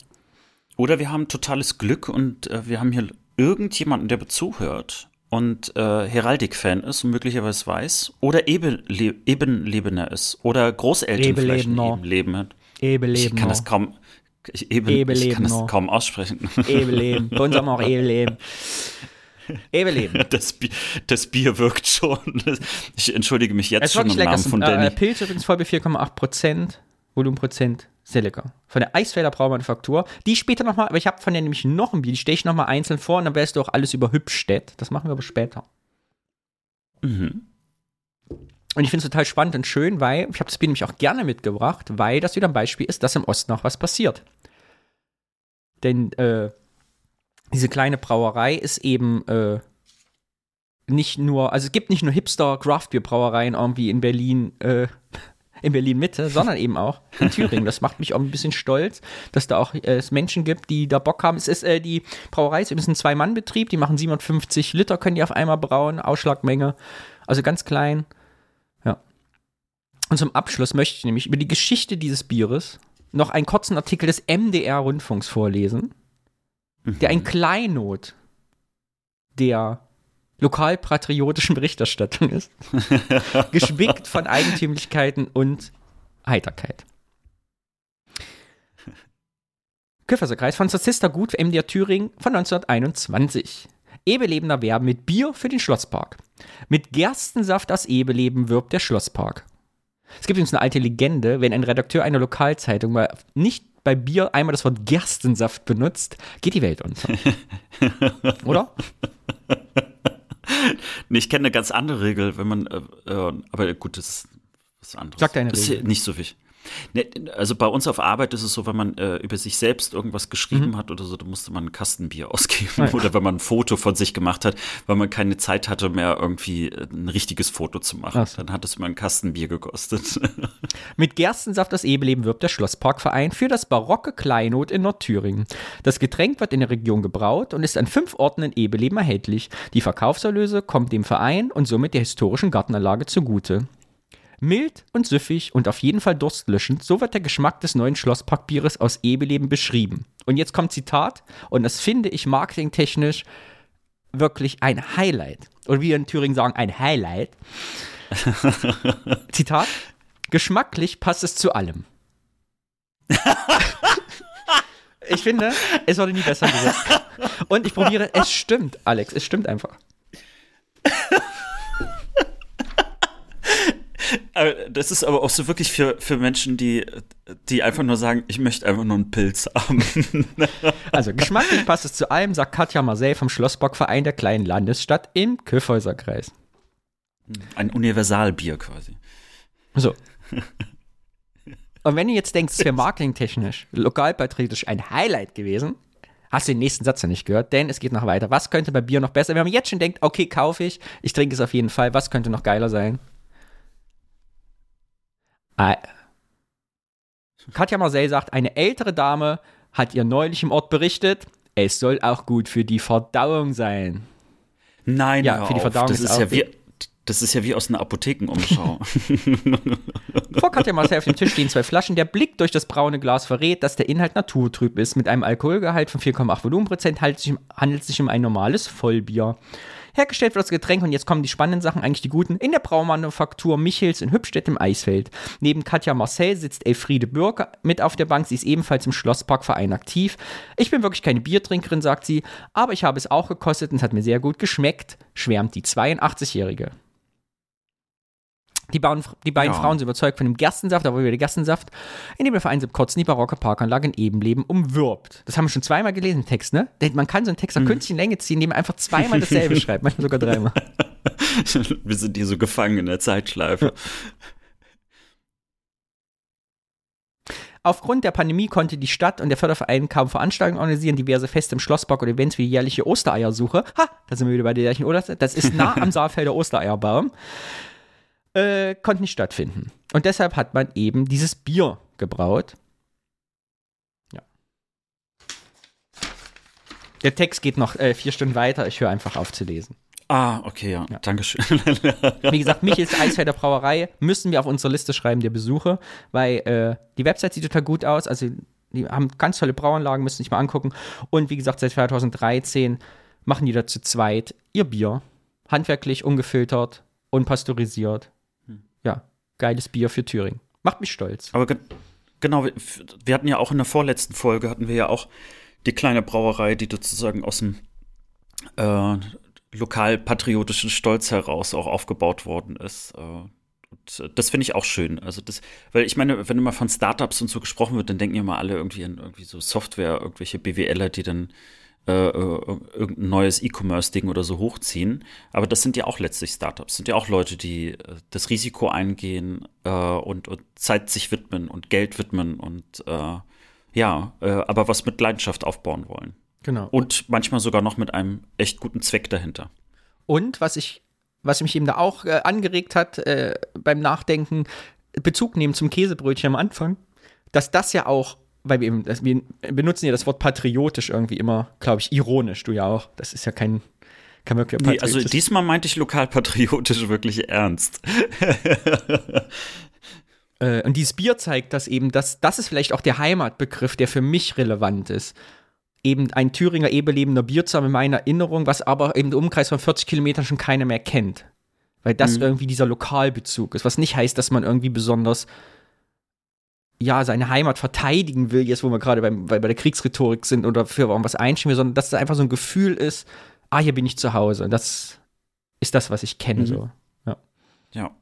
Oder wir haben totales Glück und äh, wir haben hier irgendjemanden, der zuhört und äh, Heraldik-Fan ist und möglicherweise weiß. Oder Ebenle Ebenlebener ist. Oder Großeltern vielleicht ein Ebelebener. Ebenleben hat. Ebeleben. Ich kann das kaum. Ich, eben, ich kann das kaum aussprechen. Ebeleben. Bei uns haben wir auch Ebeleben. Ebeleben. Das, Bier, das Bier wirkt schon. Ich entschuldige mich jetzt Es schon im lecker. Namen von äh, Danny. Pilz übrigens voll bei 4,8 Prozent. Volumenprozent. Sehr lecker. Von der Eisfelder Braumanufaktur. Die später nochmal, aber ich habe von der nämlich noch ein Bier, die stelle ich nochmal einzeln vor und dann weißt du auch alles über Hübstedt. Das machen wir aber später. Mhm. Und ich finde es total spannend und schön, weil ich habe das Bier nämlich auch gerne mitgebracht, weil das wieder ein Beispiel ist, dass im Osten auch was passiert. Denn äh, diese kleine Brauerei ist eben äh, nicht nur, also es gibt nicht nur hipster Craftbeer-Brauereien irgendwie in Berlin, äh, in Berlin Mitte, sondern eben auch in Thüringen. Das macht mich auch ein bisschen stolz, dass da auch äh, es Menschen gibt, die da Bock haben. Es ist äh, die Brauerei ist übrigens ein Zwei-Mann-Betrieb, die machen 750 Liter, können die auf einmal brauen, Ausschlagmenge, also ganz klein. Ja. Und zum Abschluss möchte ich nämlich über die Geschichte dieses Bieres noch einen kurzen Artikel des MDR-Rundfunks vorlesen, der ein Kleinod der lokalpatriotischen Berichterstattung ist, gespickt von Eigentümlichkeiten und Heiterkeit. Küfferserkreis von Sozister Gut für MDR Thüringen von 1921. Ebelebener Werben mit Bier für den Schlosspark. Mit Gerstensaft aus Ebeleben wirbt der Schlosspark. Es gibt übrigens eine alte Legende, wenn ein Redakteur einer Lokalzeitung mal nicht bei Bier einmal das Wort Gerstensaft benutzt, geht die Welt unter. Oder? Nee, ich kenne eine ganz andere Regel, wenn man, äh, äh, aber gut, das ist was anderes. Sag deine das ist Regel. nicht so wichtig. Nee, also bei uns auf Arbeit ist es so, wenn man äh, über sich selbst irgendwas geschrieben Mhm. hat oder so, da musste man ein Kastenbier ausgeben. Ah, ja. Oder wenn man ein Foto von sich gemacht hat, weil man keine Zeit hatte mehr, irgendwie äh, ein richtiges Foto zu machen. Ach so. Dann hat es immer ein Kastenbier gekostet. Mit Gerstensaft aus Ebeleben wirbt der Schlossparkverein für das barocke Kleinod in Nordthüringen. Das Getränk wird in der Region gebraut und ist an fünf Orten in Ebeleben erhältlich. Die Verkaufserlöse kommt dem Verein und somit der historischen Gartenanlage zugute. Mild und süffig und auf jeden Fall durstlöschend, so wird der Geschmack des neuen Schlossparkbieres aus Ebeleben beschrieben. Und jetzt kommt Zitat, und das finde ich marketingtechnisch wirklich ein Highlight. Oder wie wir in Thüringen sagen, ein Highlight. Zitat: Geschmacklich passt es zu allem. ich finde, es wurde nie besser gesagt. Und ich probiere, es stimmt, Alex, es stimmt einfach. Das ist aber auch so wirklich für, für Menschen, die, die einfach nur sagen, ich möchte einfach nur einen Pilz haben. Also, geschmacklich passt es zu allem, sagt Katja Marseille vom Schlossbockverein der kleinen Landesstadt im Kyffhäuserkreis. Ein Universalbier quasi. So. Und wenn du jetzt denkst, es wäre marketingtechnisch, lokalpatriotisch ein Highlight gewesen, hast du den nächsten Satz ja nicht gehört, denn es geht noch weiter. Was könnte bei Bier noch besser? Wenn man jetzt schon denkt, okay, kaufe ich, ich trinke es auf jeden Fall, was könnte noch geiler sein? Katja Marcel sagt, eine ältere Dame hat ihr neulich im Ort berichtet, es soll auch gut für die Verdauung sein. Nein, Ja, für die. Verdauung das ist ist ja wie das ist ja wie aus einer Apothekenumschau. Vor Katja Marcel auf dem Tisch stehen zwei Flaschen. Der Blick durch das braune Glas verrät, dass der Inhalt naturtrüb ist. Mit einem Alkoholgehalt von 4,8 Volumenprozent um- handelt es sich um ein normales Vollbier. Hergestellt wird das Getränk und jetzt kommen die spannenden Sachen, eigentlich die guten, in der Braumanufaktur Michels in Hübstedt im Eisfeld. Neben Katja Marcel sitzt Elfriede Bürger mit auf der Bank. Sie ist ebenfalls im Schlossparkverein aktiv. Ich bin wirklich keine Biertrinkerin, sagt sie, aber ich habe es auch gekostet und es hat mir sehr gut geschmeckt, schwärmt die 82-Jährige. Die, bauen, die beiden Ja. Frauen sind überzeugt von dem Gerstensaft, aber wieder der Gerstensaft, in dem der Verein Kotzen die barocke Parkanlage in Ebenleben umwirbt. Das haben wir schon zweimal gelesen im Text, ne? Man kann so einen Text Mhm. nach künstlichen Länge ziehen, indem man einfach zweimal dasselbe schreibt, manchmal sogar dreimal. Wir sind hier so gefangen in der Zeitschleife. Aufgrund der Pandemie konnte die Stadt und der Förderverein kaum Veranstaltungen organisieren, diverse Feste im Schlosspark und Events wie die jährliche Ostereiersuche. Ha, da sind wir wieder bei der jährlichen Oster. Das ist nah am Saalfelder Ostereierbaum. Äh, konnten nicht stattfinden. Und deshalb hat man eben dieses Bier gebraut. Ja. Der Text geht noch äh, vier Stunden weiter. Ich höre einfach auf zu lesen. Ah, okay, ja. Ja. Dankeschön. Wie gesagt, Michels Eisfelder Brauerei müssen wir auf unsere Liste schreiben der Besuche, weil äh, die Website sieht total gut aus. Also die haben ganz tolle Brauanlagen, müssen sich mal angucken. Und wie gesagt, seit 2013 machen die da zu zweit ihr Bier. Handwerklich, ungefiltert, unpasteurisiert. Geiles Bier für Thüringen. Macht mich stolz. Aber ge genau, wir, wir hatten ja auch in der vorletzten Folge, hatten wir ja auch die kleine Brauerei, die sozusagen aus dem äh, lokalpatriotischen Stolz heraus auch aufgebaut worden ist. Äh, und äh, das finde ich auch schön. Also das, weil ich meine, wenn immer von Startups und so gesprochen wird, dann denken ja mal alle irgendwie an irgendwie so Software, irgendwelche BWLer, die dann äh, äh, irgendein neues E-Commerce-Ding oder so hochziehen. Aber das sind ja auch letztlich Startups, sind ja auch Leute, die äh, das Risiko eingehen äh, und, und Zeit sich widmen und Geld widmen und äh, ja, äh, aber was mit Leidenschaft aufbauen wollen. Genau. Und manchmal sogar noch mit einem echt guten Zweck dahinter. Und was ich, was mich eben da auch angeregt hat beim Nachdenken, Bezug nehmen zum Käsebrötchen am Anfang, dass das ja auch, weil wir eben, das, wir benutzen ja das Wort patriotisch irgendwie immer, glaube ich, ironisch, du ja auch. Das ist ja kein, kein wirklich Nee, also diesmal meinte ich lokalpatriotisch wirklich ernst. Äh, und dieses Bier zeigt das eben, dass das ist vielleicht auch der Heimatbegriff, der für mich relevant ist. Eben ein Thüringer Ebelebender Bier zu haben in meiner Erinnerung, was aber eben im Umkreis von 40 Kilometern schon keiner mehr kennt. Weil das irgendwie dieser Lokalbezug ist, was nicht heißt, dass man irgendwie besonders ja, seine Heimat verteidigen will, jetzt wo wir gerade beim, bei, bei der Kriegsrhetorik sind oder für was einstehen will, sondern dass da einfach so ein Gefühl ist, ah, hier bin ich zu Hause. Und das ist das, was ich kenne. Mhm. So. Ja.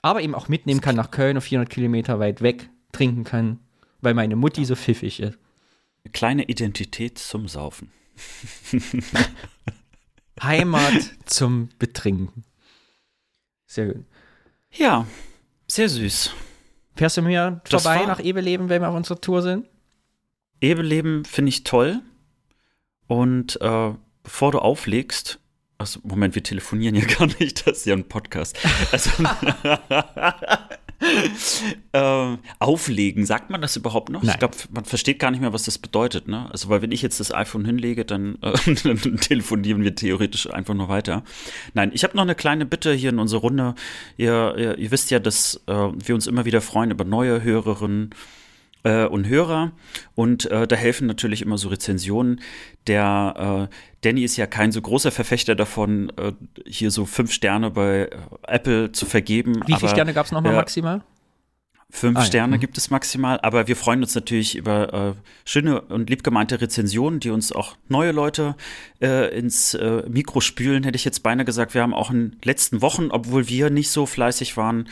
Aber eben auch mitnehmen kann nach Köln auf 400 Kilometer weit weg, trinken kann, weil meine Mutti so pfiffig ist. Eine kleine Identität zum Saufen. Heimat zum Betrinken. Sehr gut. Ja, sehr süß. Fährst du mir Das vorbei war- nach Ebeleben, wenn wir auf unserer Tour sind? Ebeleben finde ich toll. Und äh, bevor du auflegst, also Moment, wir telefonieren ja gar nicht, das ist ja ein Podcast. Also, ähm, auflegen, sagt man das überhaupt noch? Nein. Ich glaube, man versteht gar nicht mehr, was das bedeutet. Ne? Also, weil wenn ich jetzt das iPhone hinlege, dann, äh, dann telefonieren wir theoretisch einfach nur weiter. Nein, ich habe noch eine kleine Bitte hier in unserer Runde. Ihr, ihr, ihr wisst ja, dass äh, wir uns immer wieder freuen über neue Hörerinnen äh, und Hörer. Und äh, da helfen natürlich immer so Rezensionen. Der äh, Danny ist ja kein so großer Verfechter davon, äh, hier so fünf Sterne bei äh, Apple zu vergeben. Wie viele Sterne gab es nochmal äh, maximal? Fünf Ah, ja. Sterne Mhm. gibt es maximal, aber wir freuen uns natürlich über äh, schöne und liebgemeinte Rezensionen, die uns auch neue Leute äh, ins äh, Mikro spülen, hätte ich jetzt beinahe gesagt. Wir haben auch in den letzten Wochen, obwohl wir nicht so fleißig waren,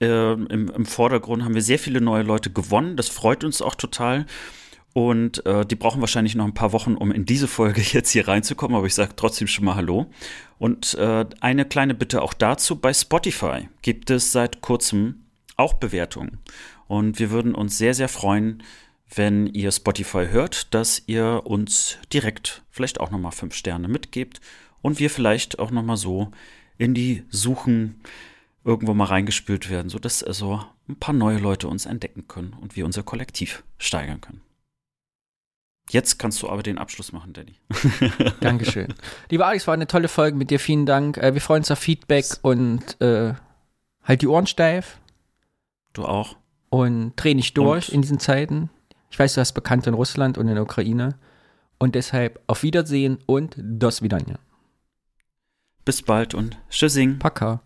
äh, im, im Vordergrund haben wir sehr viele neue Leute gewonnen. Das freut uns auch total. Und äh, die brauchen wahrscheinlich noch ein paar Wochen, um in diese Folge jetzt hier reinzukommen, aber ich sage trotzdem schon mal Hallo. Und äh, eine kleine Bitte auch dazu, bei Spotify gibt es seit kurzem auch Bewertungen. Und wir würden uns sehr, sehr freuen, wenn ihr Spotify hört, dass ihr uns direkt vielleicht auch nochmal fünf Sterne mitgebt und wir vielleicht auch nochmal so in die Suchen irgendwo mal reingespült werden, sodass also ein paar neue Leute uns entdecken können und wir unser Kollektiv steigern können. Jetzt kannst du aber den Abschluss machen, Danny. Dankeschön. Lieber Alex, war eine tolle Folge mit dir. Vielen Dank. Äh, wir freuen uns auf Feedback und äh, halt die Ohren steif. Du auch. Und dreh nicht durch Und? in diesen Zeiten. Ich weiß, du hast Bekannte in Russland und in der Ukraine. Und deshalb auf Wiedersehen und dos vidania. Bis bald und tschüssing. Paka.